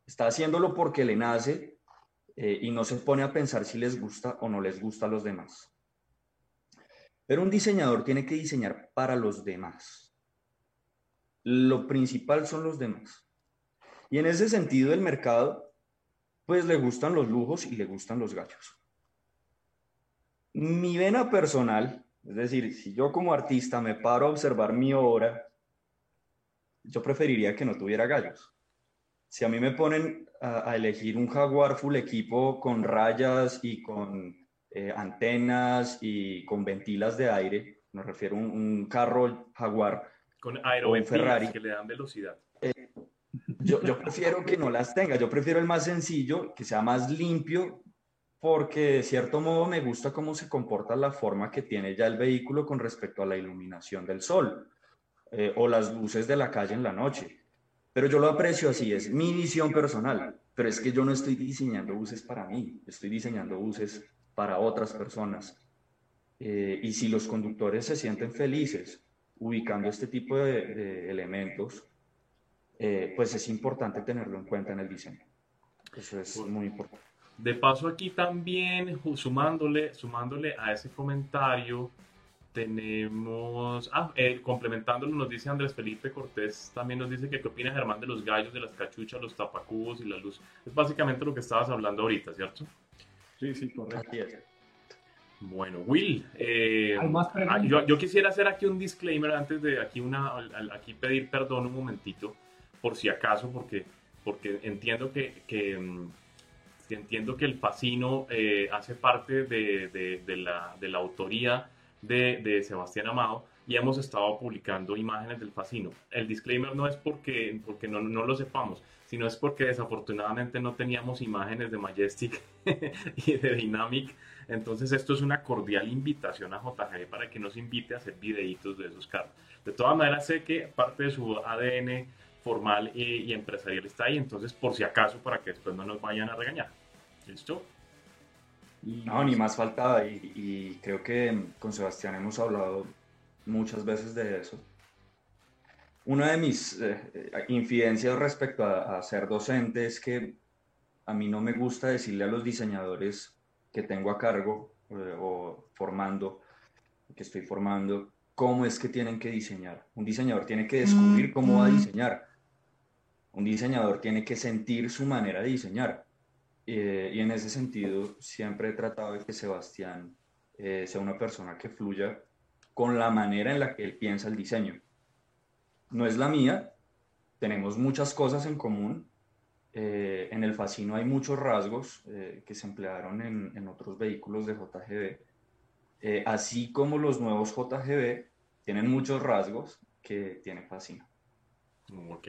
Está haciéndolo porque le nace eh, y no se pone a pensar si les gusta o no les gusta a los demás. Pero un diseñador tiene que diseñar para los demás. Lo principal son los demás. Y en ese sentido, el mercado, pues le gustan los lujos y le gustan los gallos. Mi vena personal, es decir, si yo como artista me paro a observar mi obra, yo preferiría que no tuviera gallos. Si a mí me ponen a, elegir un jaguar full equipo con rayas y con eh, antenas y con ventilas de aire, me refiero a un, carro jaguar con o un Ferrari que le dan velocidad. Eh, yo, prefiero que no las tenga, yo prefiero el más sencillo, que sea más limpio, porque de cierto modo me gusta cómo se comporta la forma que tiene ya el vehículo con respecto a la iluminación del sol eh, o las luces de la calle en la noche. Pero yo lo aprecio así, es mi visión personal, pero es que yo no estoy diseñando buses para mí, estoy diseñando buses para otras personas. Eh, y si los conductores se sienten felices ubicando este tipo de elementos, eh, pues es importante tenerlo en cuenta en el diseño. Eso es muy importante. De paso aquí también, sumándole, sumándole a ese comentario, tenemos, ah, eh, complementándolo, nos dice Andrés Felipe Cortés, también nos dice que qué opina Germán de los gallos, de las cachuchas, los tapacubos y la luz. Es básicamente lo que estabas hablando ahorita, ¿cierto? Sí, sí, correcto. Bueno, Will, eh, ah, yo, yo, quisiera hacer aquí un disclaimer antes de aquí, una, aquí pedir perdón un momentito por si acaso, porque, porque entiendo que, que, mm, entiendo que el Facino eh, hace parte de, de, la, de la, autoría de, Sebastián Amado y hemos estado publicando imágenes del Facino. El disclaimer no es porque, porque no, no lo sepamos, sino es porque desafortunadamente no teníamos imágenes de Majestic y de Dynamic. Entonces esto es una cordial invitación a JG para que nos invite a hacer videitos de esos carros. De todas maneras sé que parte de su ADN formal y, empresarial está ahí, entonces por si acaso, para que después no nos vayan a regañar. ¿Listo? No, ni más faltaba y, creo que con Sebastián hemos hablado muchas veces de eso. Una de mis eh, infidencias respecto a, ser docente es que a mí no me gusta decirle a los diseñadores que tengo a cargo eh, o formando, que estoy formando, cómo es que tienen que diseñar. Un diseñador tiene que descubrir cómo va a diseñar un diseñador tiene que sentir su manera de diseñar. Eh, y en ese sentido, siempre he tratado de que Sebastián eh, sea una persona que fluya con la manera en la que él piensa el diseño. No es la mía, tenemos muchas cosas en común. Eh, en el Facino hay muchos rasgos que se emplearon en, otros vehículos de JGB, así como los nuevos JGB tienen muchos rasgos que tiene Facino. Ok.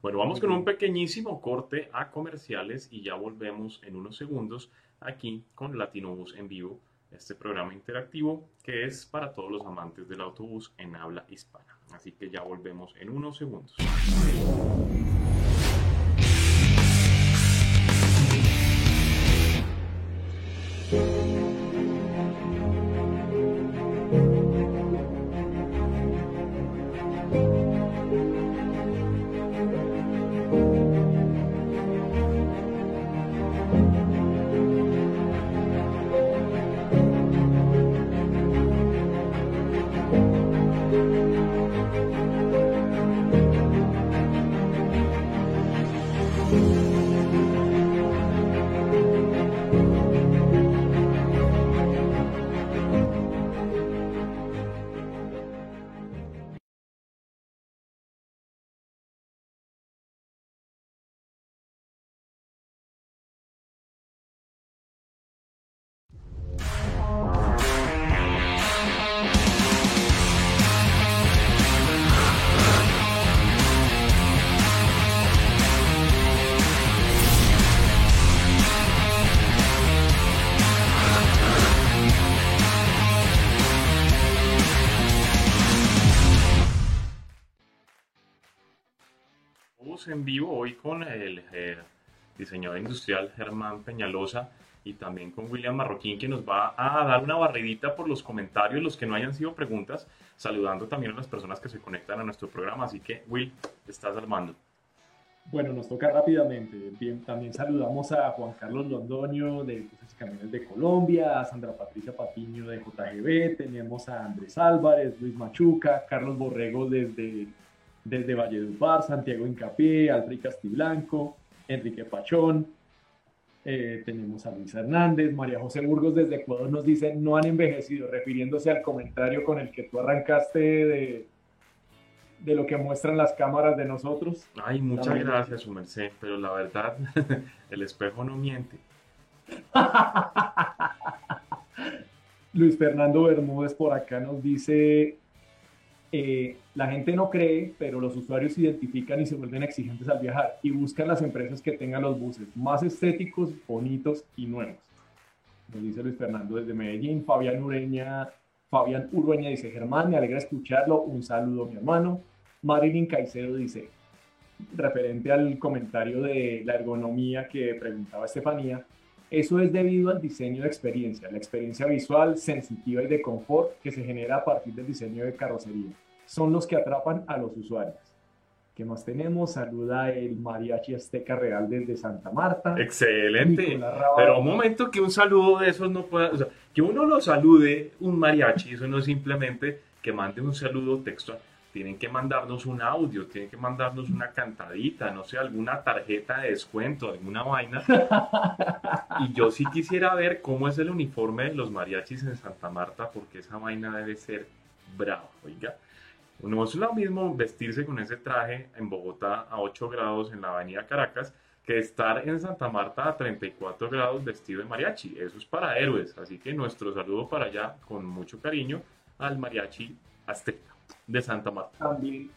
Bueno, vamos con un pequeñísimo corte a comerciales y ya volvemos en unos segundos aquí con Latinobus en vivo, este programa interactivo que es para todos los amantes del autobús en habla hispana. Así que ya volvemos en unos segundos. En vivo hoy con el diseñador industrial Germán Peñalosa y también con William Marroquín que nos va a dar una barridita por los comentarios, los que no hayan sido preguntas, saludando también a las personas que se conectan a nuestro programa. Así que, Will, estás armando. Bueno, nos toca rápidamente. Bien, también saludamos a Juan Carlos Londoño de Buses y Camiones de Colombia, a Sandra Patricia Patiño de JGB, tenemos a Andrés Álvarez, Luis Machuca, Carlos Borrego desde, desde Valledupar, Santiago Incapié, Alfred Castiblanco, Enrique Pachón, eh, tenemos a Luis Hernández, María José Burgos desde Ecuador nos dice no han envejecido, refiriéndose al comentario con el que tú arrancaste de, de lo que muestran las cámaras de nosotros. Ay, muchas gracias, su merced, pero la verdad, el espejo no miente. Luis Fernando Bermúdez por acá nos dice, eh, la gente no cree, pero los usuarios se identifican y se vuelven exigentes al viajar y buscan las empresas que tengan los buses más estéticos, bonitos y nuevos. Nos dice Luis Fernando desde Medellín. Fabián Ureña, Fabián Urueña dice, Germán, me alegra escucharlo. Un saludo, mi hermano. Marilyn Caicedo dice, referente al comentario de la ergonomía que preguntaba Estefanía, eso es debido al diseño de experiencia, la experiencia visual, sensitiva y de confort que se genera a partir del diseño de carrocería son los que atrapan a los usuarios. ¿Qué más tenemos? Saluda el Mariachi Azteca Real desde Santa Marta. Excelente. Pero un momento que un saludo de esos no pueda, o sea, que uno lo salude un mariachi, eso no es simplemente que mande un saludo textual. Tienen que mandarnos un audio, tienen que mandarnos una cantadita, no sé, alguna tarjeta de descuento, alguna vaina. y yo sí quisiera ver cómo es el uniforme de los mariachis en Santa Marta, porque esa vaina debe ser brava, oiga. No es lo mismo vestirse con ese traje en Bogotá a 8 grados en la avenida Caracas que estar en Santa Marta a 34 grados vestido de mariachi. Eso es para héroes. Así que nuestro saludo para allá con mucho cariño al mariachi azteca de Santa Marta. También,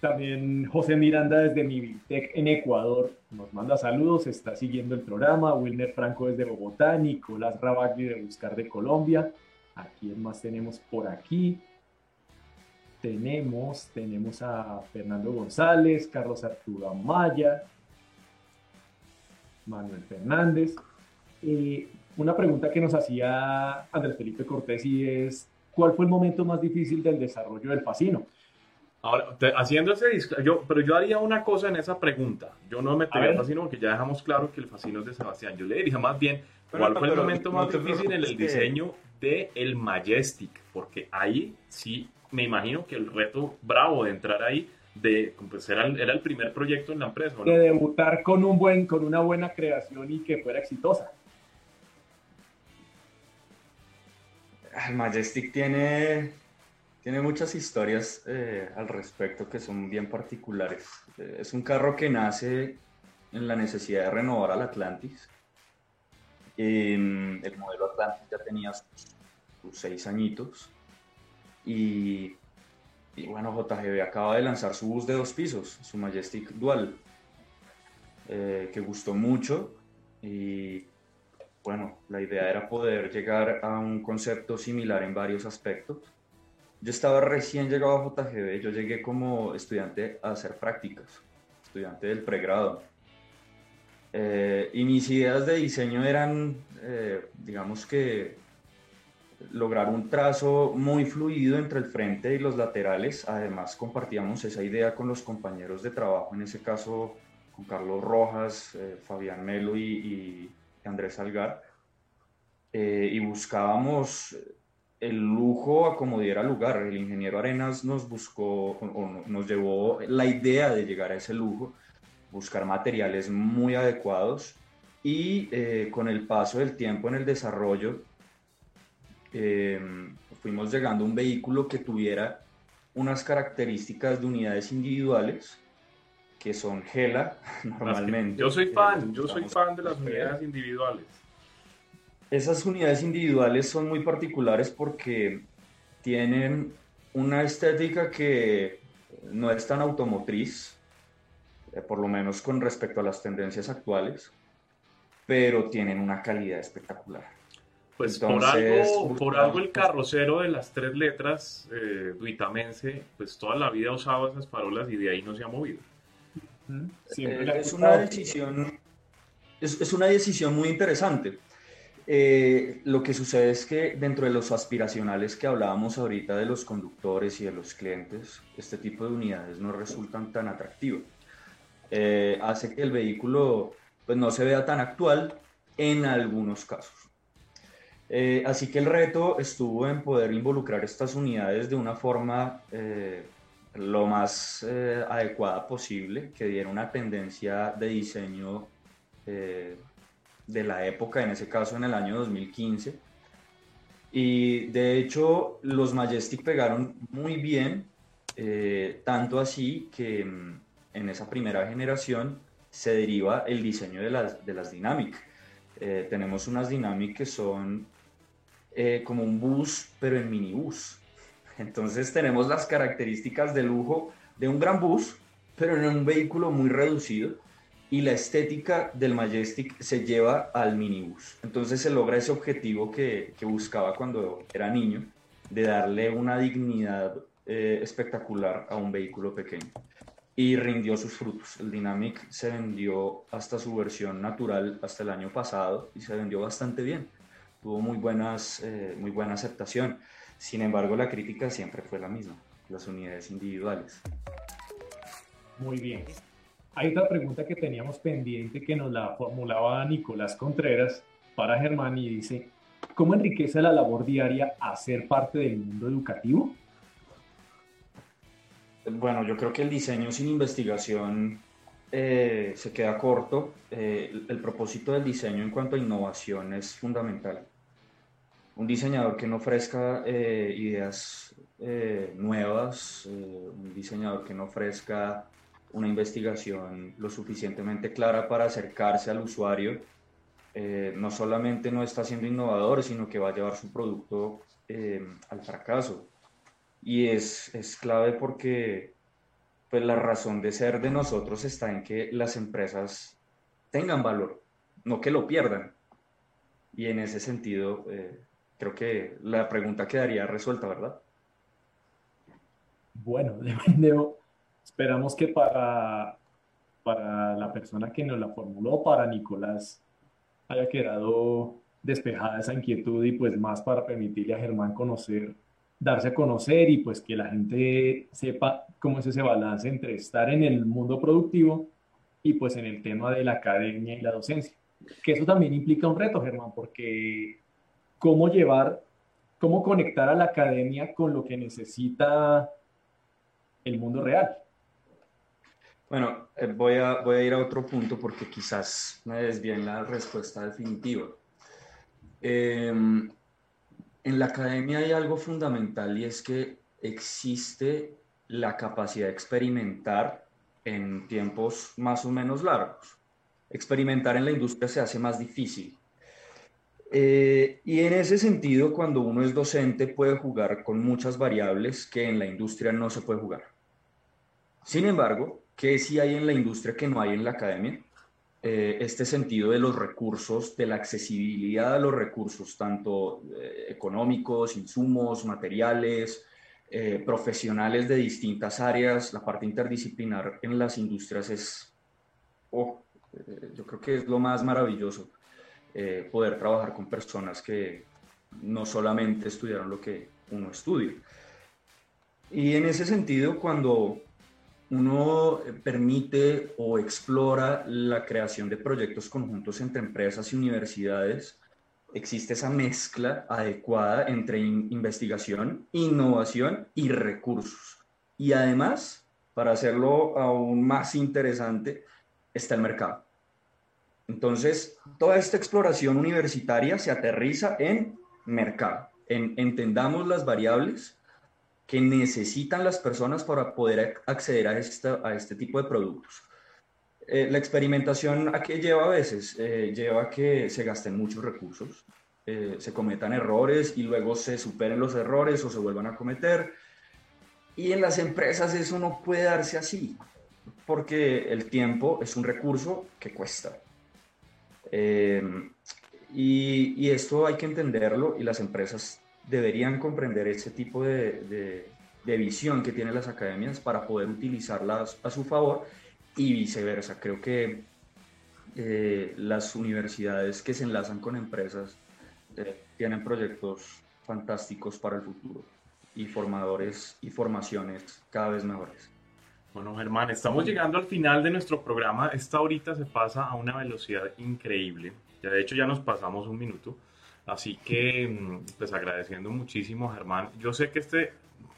también José Miranda desde Miviltec en Ecuador nos manda saludos, está siguiendo el programa. Wilner Franco desde Bogotá, Nicolás Rabagli de Buscar de Colombia. ¿A quién más tenemos por aquí? Tenemos, tenemos a Fernando González, Carlos Arturo Amaya, Manuel Fernández. y una pregunta que nos hacía Andrés Felipe Cortés y es, ¿cuál fue el momento más difícil del desarrollo del Facino? Ahora, haciendo ese yo, pero yo haría una cosa en esa pregunta. Yo no me metería el Facino porque ya dejamos claro que el Facino es de Sebastián. Yo le diría más bien, ¿cuál fue el momento más difícil en el diseño del el Majestic? Porque ahí sí me imagino que el reto bravo de entrar ahí, de, pues era, era el primer proyecto en la empresa. De debutar con, un buen, con una buena creación y que fuera exitosa. El Majestic tiene, tiene muchas historias eh, al respecto que son bien particulares. Eh, es un carro que nace en la necesidad de renovar al Atlantis. el modelo Atlantis ya tenía sus seis añitos y, bueno, JGB acaba de lanzar su bus de dos pisos, su Majestic Dual, eh, que gustó mucho. Y bueno, la idea era poder llegar a un concepto similar en varios aspectos. Yo estaba recién llegado a JGB, yo llegué como estudiante a hacer prácticas, estudiante del pregrado. Eh, y mis ideas de diseño eran, eh, digamos que lograr un trazo muy fluido entre el frente y los laterales. Además, compartíamos esa idea con los compañeros de trabajo, en ese caso con Carlos Rojas, eh, Fabián Melo y, Andrés Algar. Eh, y buscábamos el lujo a como diera lugar. El ingeniero Arenas nos buscó o nos llevó la idea de llegar a ese lujo, buscar materiales muy adecuados y eh, con el paso del tiempo en el desarrollo Em, fuimos llegando a un vehículo que tuviera unas características de unidades individuales que son Gela normalmente. Yo soy fan, yo soy fan de las unidades individuales. Esas unidades individuales son muy particulares porque tienen una estética que no es tan automotriz, eh, por lo menos con respecto a las tendencias actuales, pero tienen una calidad espectacular. Pues por, algo, por algo el carrocero de las tres letras, eh, duitamense, pues toda la vida ha usado esas parolas y de ahí no se ha movido. Eh, es una decisión, es, es, una decisión muy interesante. Eh, lo que sucede es que dentro de los aspiracionales que hablábamos ahorita de los conductores y de los clientes, este tipo de unidades no resultan tan atractivas. Eh, hace que el vehículo pues, no se vea tan actual en algunos casos. Eh, así que el reto estuvo en poder involucrar estas unidades de una forma lo más adecuada posible, que diera una tendencia de diseño de la época, en ese caso en el año 2015. Y de hecho los Majestic pegaron muy bien, eh, tanto así que mm, en esa primera generación se deriva el diseño de las, de las Dynamic. Eh, tenemos unas Dynamic que son eh, como un bus, pero en minibús. Entonces tenemos las características de lujo de un gran bus, pero en un vehículo muy reducido y la estética del Majestic se lleva al minibus. Entonces se logra ese objetivo que, que buscaba cuando era niño, de darle una dignidad eh, espectacular a un vehículo pequeño. Y rindió sus frutos. El Dynamic se vendió hasta su versión natural hasta el año pasado y se vendió bastante bien. Tuvo muy, buenas, eh, muy buena aceptación. Sin embargo, la crítica siempre fue la misma, las unidades individuales. Muy bien. Hay otra pregunta que teníamos pendiente que nos la formulaba Nicolás Contreras para Germán y dice, ¿cómo enriquece la labor diaria a ser parte del mundo educativo? Bueno, yo creo que el diseño sin investigación eh, se queda corto. Eh, el, propósito del diseño en cuanto a innovación es fundamental. Un diseñador que no ofrezca eh, ideas nuevas, un diseñador que no ofrezca una investigación lo suficientemente clara para acercarse al usuario, eh, no solamente no está siendo innovador, sino que va a llevar su producto eh, al fracaso. Y es, es clave porque pues, la razón de ser de nosotros está en que las empresas tengan valor, no que lo pierdan. Y en ese sentido, eh, creo que la pregunta quedaría resuelta, ¿verdad? Bueno, debo, Esperamos que para, para la persona que nos la formuló, para Nicolás, haya quedado despejada esa inquietud y pues más para permitirle a Germán conocer, darse a conocer y pues que la gente sepa cómo es ese balance entre estar en el mundo productivo y pues en el tema de la academia y la docencia. Que eso también implica un reto, Germán, porque cómo llevar, cómo conectar a la academia con lo que necesita el mundo real. Bueno, eh, voy, a, voy a ir a otro punto porque quizás me desvíen la respuesta definitiva. Em, en la academia hay algo fundamental y es que existe la capacidad de experimentar en tiempos más o menos largos. Experimentar en la industria se hace más difícil. Eh, y en ese sentido, cuando uno es docente, puede jugar con muchas variables que en la industria no se puede jugar. Sin embargo, ¿Qué sí hay en la industria que no hay en la academia? Eh, este sentido de los recursos, de la accesibilidad a los recursos, tanto eh, económicos, insumos, materiales, profesionales de distintas áreas, la parte interdisciplinar en las industrias es, oh, yo creo que es lo más maravilloso, poder trabajar con personas que no solamente estudiaron lo que uno estudia. Y en ese sentido, cuando uno eh, permite o explora la creación de proyectos conjuntos entre empresas y universidades, existe esa mezcla adecuada entre investigación, innovación y recursos. Y además, para hacerlo aún más interesante, está el mercado. Entonces, toda esta exploración universitaria se aterriza en mercado, en entendamos las variables que necesitan las personas para poder acceder a este tipo de productos. Eh, la experimentación a qué lleva a veces? Eh, lleva a que se gasten muchos recursos, eh, se cometan errores y luego se superen los errores o se vuelvan a cometer. Y en las empresas eso no puede darse así, porque el tiempo es un recurso que cuesta. Y, y, esto hay que entenderlo y las empresas deberían comprender ese tipo de, de, visión que tienen las academias para poder utilizarlas a su favor y viceversa. Creo que eh, las universidades que se enlazan con empresas eh, tienen proyectos fantásticos para el futuro y formadores y formaciones cada vez mejores. Bueno, Germán, estamos llegando al final de nuestro programa. Esta horita se pasa a una velocidad increíble. Ya de hecho ya nos pasamos un minuto. Así que, mm, pues agradeciendo muchísimo, Germán. Yo sé que este,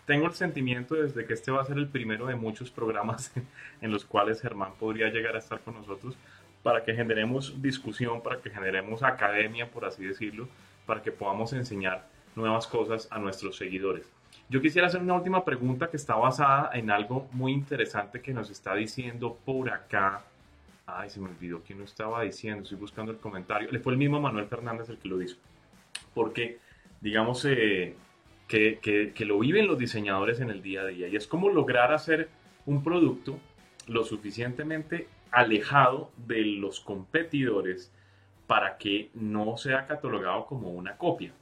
tengo el sentimiento desde que este va a ser el primero de muchos programas en los cuales Germán podría llegar a estar con nosotros para que generemos discusión, para que generemos academia, por así decirlo, para que podamos enseñar nuevas cosas a nuestros seguidores. Yo quisiera hacer una última pregunta que está basada en algo muy interesante que nos está diciendo por acá. Ay, se me olvidó quién lo estaba diciendo, estoy buscando el comentario. Le fue el mismo Manuel Fernández el que lo hizo. Porque, digamos, eh, que, lo viven los diseñadores en el día a día. Y es como lograr hacer un producto lo suficientemente alejado de los competidores para que no sea catalogado como una copia.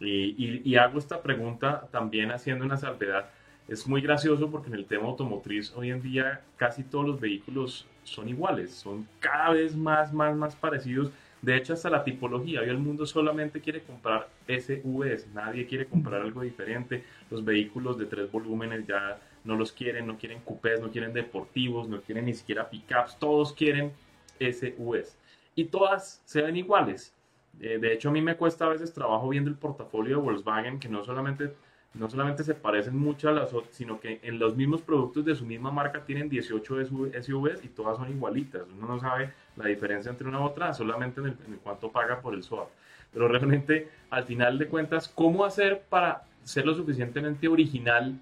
Y, hago esta pregunta también haciendo una salvedad. Es muy gracioso porque en el tema automotriz hoy en día casi todos los vehículos son iguales, son cada vez más, más, más parecidos. De hecho, hasta la tipología. Hoy el mundo solamente quiere comprar SUVs, nadie quiere comprar algo diferente. Los vehículos de tres volúmenes ya no los quieren, no quieren coupés, no quieren deportivos, no quieren ni siquiera pickups, todos quieren SUVs. Y todas se ven iguales. Eh, de hecho, a mí me cuesta a veces trabajo viendo el portafolio de Volkswagen, que no solamente, no solamente se parecen mucho a las otras, sino que en los mismos productos de su misma marca tienen 18 SUVs y todas son igualitas. Uno no sabe la diferencia entre una u otra solamente en, el, en cuánto paga por el swap. Pero realmente, al final de cuentas, ¿cómo hacer para ser lo suficientemente original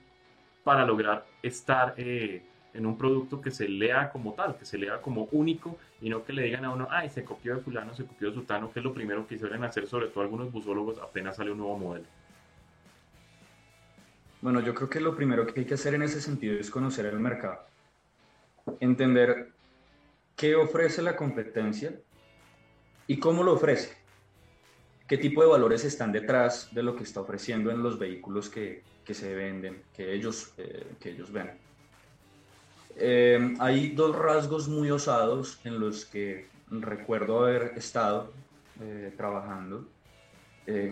para lograr estar eh, en un producto que se lea como tal, que se lea como único y no que le digan a uno, ay, se copió de fulano, se copió de sutano, que es lo primero que suelen hacer, sobre todo algunos busólogos, apenas sale un nuevo modelo. Bueno, yo creo que lo primero que hay que hacer en ese sentido es conocer el mercado, entender qué ofrece la competencia y cómo lo ofrece, qué tipo de valores están detrás de lo que está ofreciendo en los vehículos que, que se venden, que ellos, eh, que ellos ven. Eh, hay dos rasgos muy osados en los que recuerdo haber estado eh, trabajando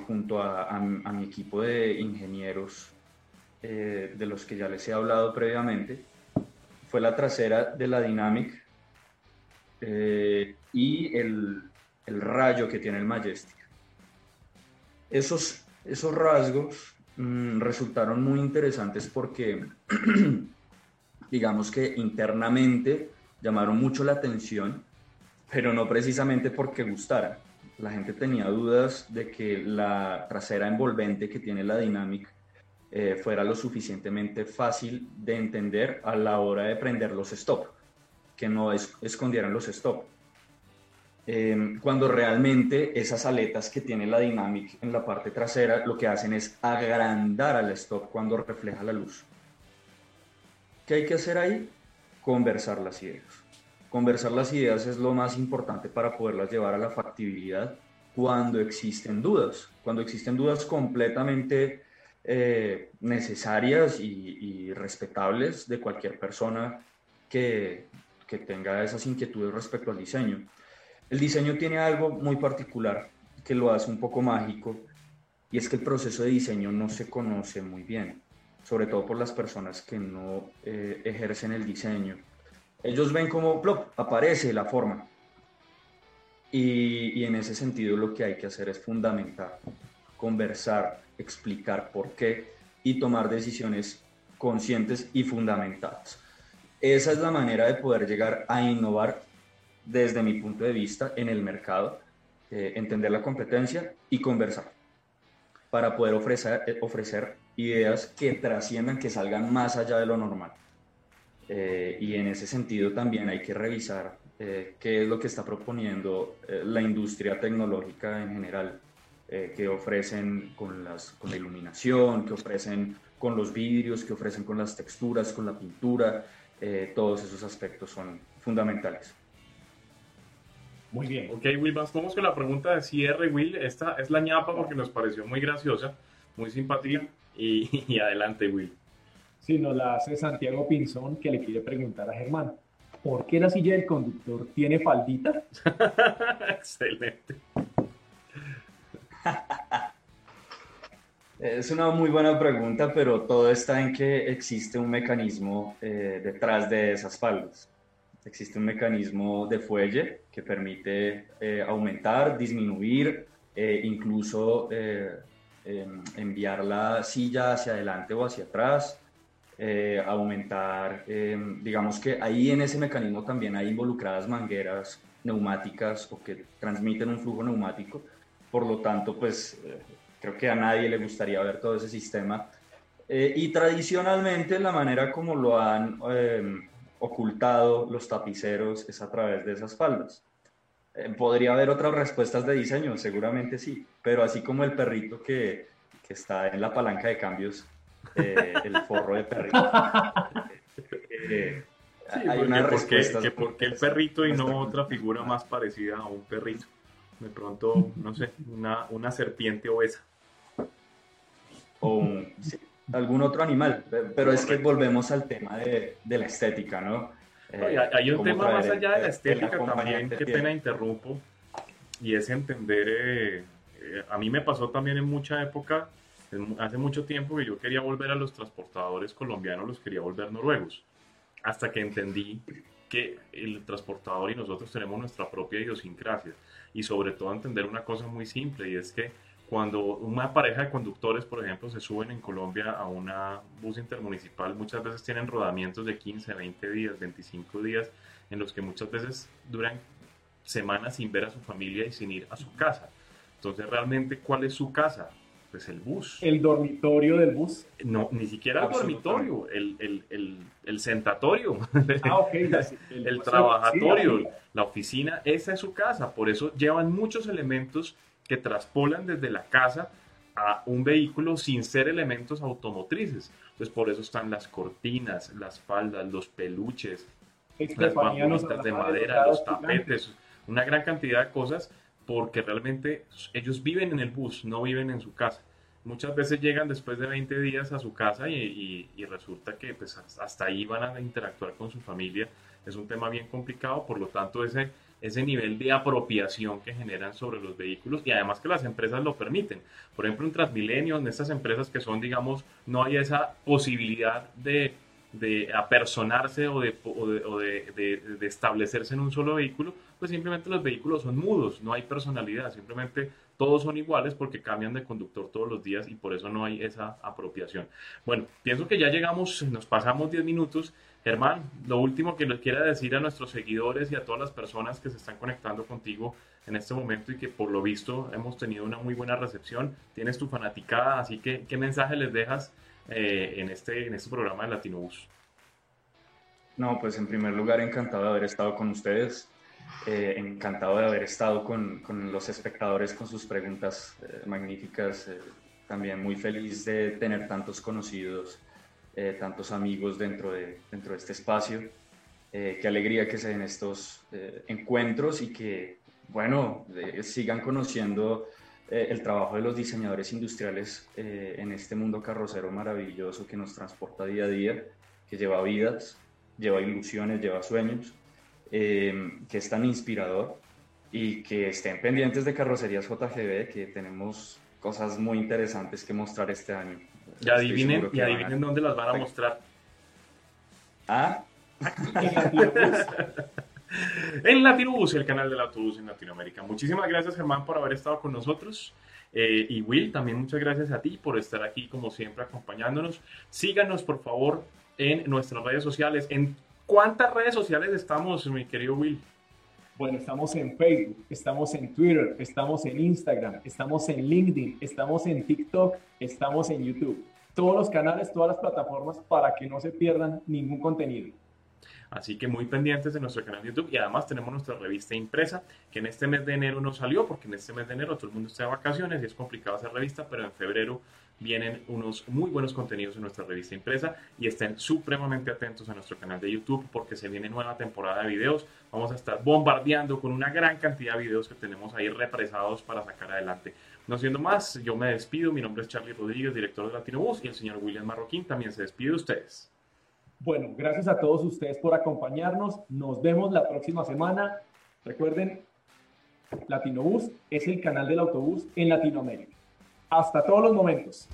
junto a, a, mi equipo de ingenieros de los que ya les he hablado previamente. Fue la trasera de la Dynamic y el, el rayo que tiene el Majestic. Esos, esos rasgos Mm, resultaron muy interesantes porque, digamos que internamente llamaron mucho la atención, pero no precisamente porque gustaran. La gente tenía dudas de que la trasera envolvente que tiene la Dynamic eh, fuera lo suficientemente fácil de entender a la hora de prender los stop, que no escondieran los stop. Em, cuando realmente esas aletas que tiene la Dynamic en la parte trasera lo que hacen es agrandar al stop cuando refleja la luz. ¿Qué hay que hacer ahí? Conversar las ideas. Conversar las ideas es lo más importante para poderlas llevar a la factibilidad cuando existen dudas, cuando existen dudas completamente eh, necesarias y, respetables de cualquier persona que, que tenga esas inquietudes respecto al diseño. El diseño tiene algo muy particular que lo hace un poco mágico y es que el proceso de diseño no se conoce muy bien, sobre todo por las personas que no eh, ejercen el diseño. Ellos ven como plop, aparece la forma. Y, y en ese sentido lo que hay que hacer es fundamental, conversar, explicar por qué y tomar decisiones conscientes y fundamentadas. Esa es la manera de poder llegar a innovar desde mi punto de vista en el mercado, eh, entender la competencia y conversar para poder ofrecer, eh, ofrecer ideas que trasciendan, que salgan más allá de lo normal. Eh, y en ese sentido también hay que revisar qué es lo que está proponiendo la industria tecnológica en general, que ofrecen con, las, con la iluminación, que ofrecen con los vidrios, que ofrecen con las texturas, con la pintura, todos esos aspectos son fundamentales. Muy bien. Ok, Will, vamos con la pregunta de cierre, Will. Esta es la ñapa porque nos pareció muy graciosa, muy simpática. Y, adelante, Will. Sí, nos la hace Santiago Pinzón que le quiere preguntar a Germán. ¿Por qué la silla del conductor tiene faldita? Excelente. Es una muy buena pregunta, pero todo está en que existe un mecanismo eh, detrás de esas faldas. Existe un mecanismo de fuelle que permite eh, aumentar, disminuir, eh, incluso em, enviar la silla hacia adelante o hacia atrás, aumentar, em, digamos que ahí en ese mecanismo también hay involucradas mangueras neumáticas o que transmiten un flujo neumático. Por lo tanto, pues Creo que a nadie le gustaría ver todo ese sistema. Eh, y tradicionalmente la manera como lo han em, ocultado los tapiceros es a través de esas faldas. Eh, podría haber otras respuestas de diseño, seguramente sí, pero así como el perrito que, que está en la palanca de cambios, eh, el forro de perrito. hay una respuesta. Que porque el perrito y no otra figura más parecida a un perrito de pronto, no sé, una, una serpiente obesa. O algún otro animal. Pero es que volvemos al tema de, de la estética, ¿no? Eh, hay un tema más allá de la estética también, qué pena interrumpo, y es entender, eh, eh, a mí me pasó también en mucha época, hace mucho tiempo que yo quería volver a los transportadores colombianos, los quería volver noruegos, hasta que entendí que el transportador y nosotros tenemos nuestra propia idiosincrasia y sobre todo entender una cosa muy simple y es que cuando una pareja de conductores, por ejemplo, se suben en Colombia a una bus intermunicipal, muchas veces tienen rodamientos de 15, 20 días, 25 días, en los que muchas veces duran semanas sin ver a su familia y sin ir a su casa. Entonces, realmente, ¿cuál es su casa? Pues el bus. ¿El dormitorio del bus? No, ni siquiera el dormitorio, el, el, el, el sentatorio, ah, okay. el, trabajatorio, la oficina, esa es su casa. Por eso llevan muchos elementos que traspolan desde la casa a un vehículo sin ser elementos automotrices. Entonces por eso están las cortinas, las faldas, los peluches, las bambolitas de madera, los tapetes, una gran cantidad de cosas porque realmente ellos viven en el bus, no viven en su casa. Muchas veces llegan después de 20 días a su casa y, resulta que pues, hasta ahí van a interactuar con su familia. Es un tema bien complicado, por lo tanto ese ese nivel de apropiación que generan sobre los vehículos y además que las empresas lo permiten. Por ejemplo, en Transmilenio, en estas empresas que son, digamos, no hay esa posibilidad de, de apersonarse o, de, o, de, de, de, establecerse en un solo vehículo, pues simplemente los vehículos son mudos, no hay personalidad, simplemente todos son iguales porque cambian de conductor todos los días y por eso no hay esa apropiación. Bueno, pienso que ya llegamos, nos pasamos 10 minutos Germán, lo último que les quiera decir a nuestros seguidores y a todas las personas que se están conectando contigo en este momento y que por lo visto hemos tenido una muy buena recepción, tienes tu fanaticada, así que ¿qué mensaje les dejas eh, en, este, en este programa de Latinobus? No, pues en primer lugar encantado de haber estado con ustedes, eh, encantado de haber estado con, con, los espectadores con sus preguntas eh, magníficas, también muy feliz de tener tantos conocidos eh, tantos amigos dentro de, dentro de este espacio. Eh, qué alegría que se den estos eh, encuentros y que, bueno, sigan conociendo el trabajo de los diseñadores industriales en este mundo carrocero maravilloso que nos transporta día a día, que lleva vidas, lleva ilusiones, lleva sueños, que es tan inspirador y que estén pendientes de Carrocerías JGB, que tenemos cosas muy interesantes que mostrar este año. Y adivinen, y adivinen dónde las van a mostrar. ¿Ah? en Latinobus, el canal del autobús en Latinoamérica. Muchísimas gracias, Germán, por haber estado con nosotros. Eh, y Will, también muchas gracias a ti por estar aquí, como siempre, acompañándonos. Síganos, por favor, en nuestras redes sociales. ¿En cuántas redes sociales estamos, mi querido Will? Bueno, estamos en Facebook, estamos en Twitter, estamos en Instagram, estamos en LinkedIn, estamos en TikTok, estamos en YouTube. Todos los canales, todas las plataformas para que no se pierdan ningún contenido. Así que muy pendientes de nuestro canal de YouTube y además tenemos nuestra revista impresa que en este mes de enero no salió porque en este mes de enero todo el mundo está de vacaciones y es complicado hacer revista, pero en febrero vienen unos muy buenos contenidos en nuestra revista impresa y estén supremamente atentos a nuestro canal de YouTube porque se viene nueva temporada de videos. Vamos a estar bombardeando con una gran cantidad de videos que tenemos ahí represados para sacar adelante. No siendo más, yo me despido. Mi nombre es Charlie Rodríguez, director de Latino Bus y el señor William Marroquín también se despide de ustedes. Bueno, gracias a todos ustedes por acompañarnos. Nos vemos la próxima semana. Recuerden, Latinobús es el canal del autobús en Latinoamérica. Hasta todos los momentos.